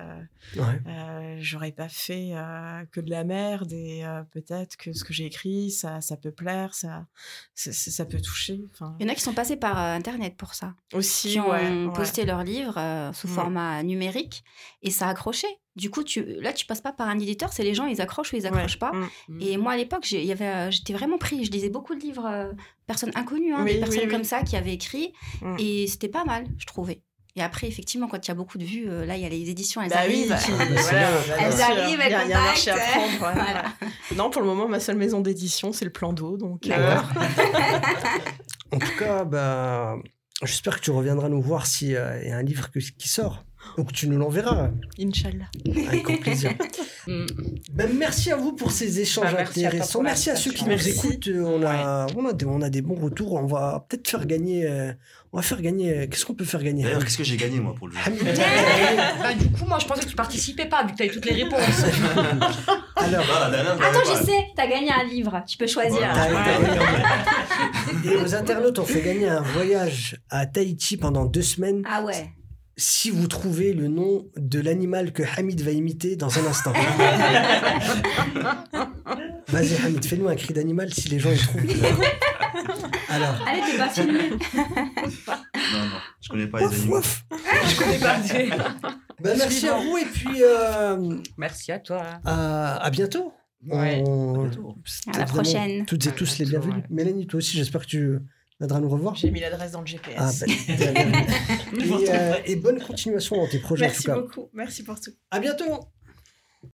euh, ouais. euh, j'aurais pas fait euh, que de la merde et euh, peut-être que ce que j'ai écrit, ça, ça peut plaire, ça, ça, peut toucher. Il y en a qui sont passés par euh, Internet pour ça. aussi, qui ont ouais, ouais. posté leurs livres euh, sous Mm. Format numérique et ça a accroché. Du coup, tu, là, tu passes pas par un éditeur, c'est les gens, ils accrochent ou ils accrochent pas. Mm. Et moi, à l'époque, j'ai- il y avait, euh, j'étais vraiment pris. Je lisais beaucoup de livres, euh, personnes inconnues, hein, Oui, des personnes oui, oui. comme ça qui avaient écrit. Mm. Et c'était pas mal, je trouvais. Et après, effectivement, quand il y a beaucoup de vues, euh, là, il y a les éditions, elles Bah oui, arrivent. qui- bah, c'est voilà, bien. bah, Elles sûr. arrivent, Il y a- elles il y a un marché à prendre. ouais, Voilà. ouais. Non, pour le moment, ma seule maison d'édition, c'est le plan d'eau. Donc, euh. En tout cas, bah, j'espère que tu reviendras nous voir s'il y a un livre qui sort. Donc tu nous l'enverras Inch'Allah. avec grand plaisir. Mm. Ben, merci à vous pour ces échanges Bah, merci intéressants. merci à ceux qui nous écoutent. On a, on, a des, on a des bons retours. On va peut-être faire gagner. euh, on va faire gagner. euh, Qu'est-ce qu'on peut faire gagner D'ailleurs, qu'est-ce que j'ai gagné, moi, pour le jeu. Bah, du coup, moi, je pensais que tu participais pas, vu que tu avais toutes les réponses. Alors, Ah, je Attends, je sais, t'as gagné un livre. Tu peux choisir. Voilà. et aux internautes, on fait gagner un voyage à Tahiti pendant deux semaines Ah ouais. Si vous trouvez le nom de l'animal que Hamid va imiter dans un instant. Vas-y, Hamid, fais-nous un cri d'animal si les gens y trouvent. Alors, Allez, t'es pas filmé. Non, non, je connais pas les animaux. ouf. je connais pas. Ben, merci à vous et puis euh, Merci à toi. à, à bientôt. Ouais. On- bientôt. c'est À la prochaine. Toutes et À tous les bientôt, bienvenus. ouais. Mélanie, toi aussi, j'espère que tu viendras nous revoir. J'ai mis l'adresse dans le GPS. Ah, bah, et, euh, et bonne continuation dans tes projets en Merci tout cas. beaucoup. Merci pour tout. À bientôt.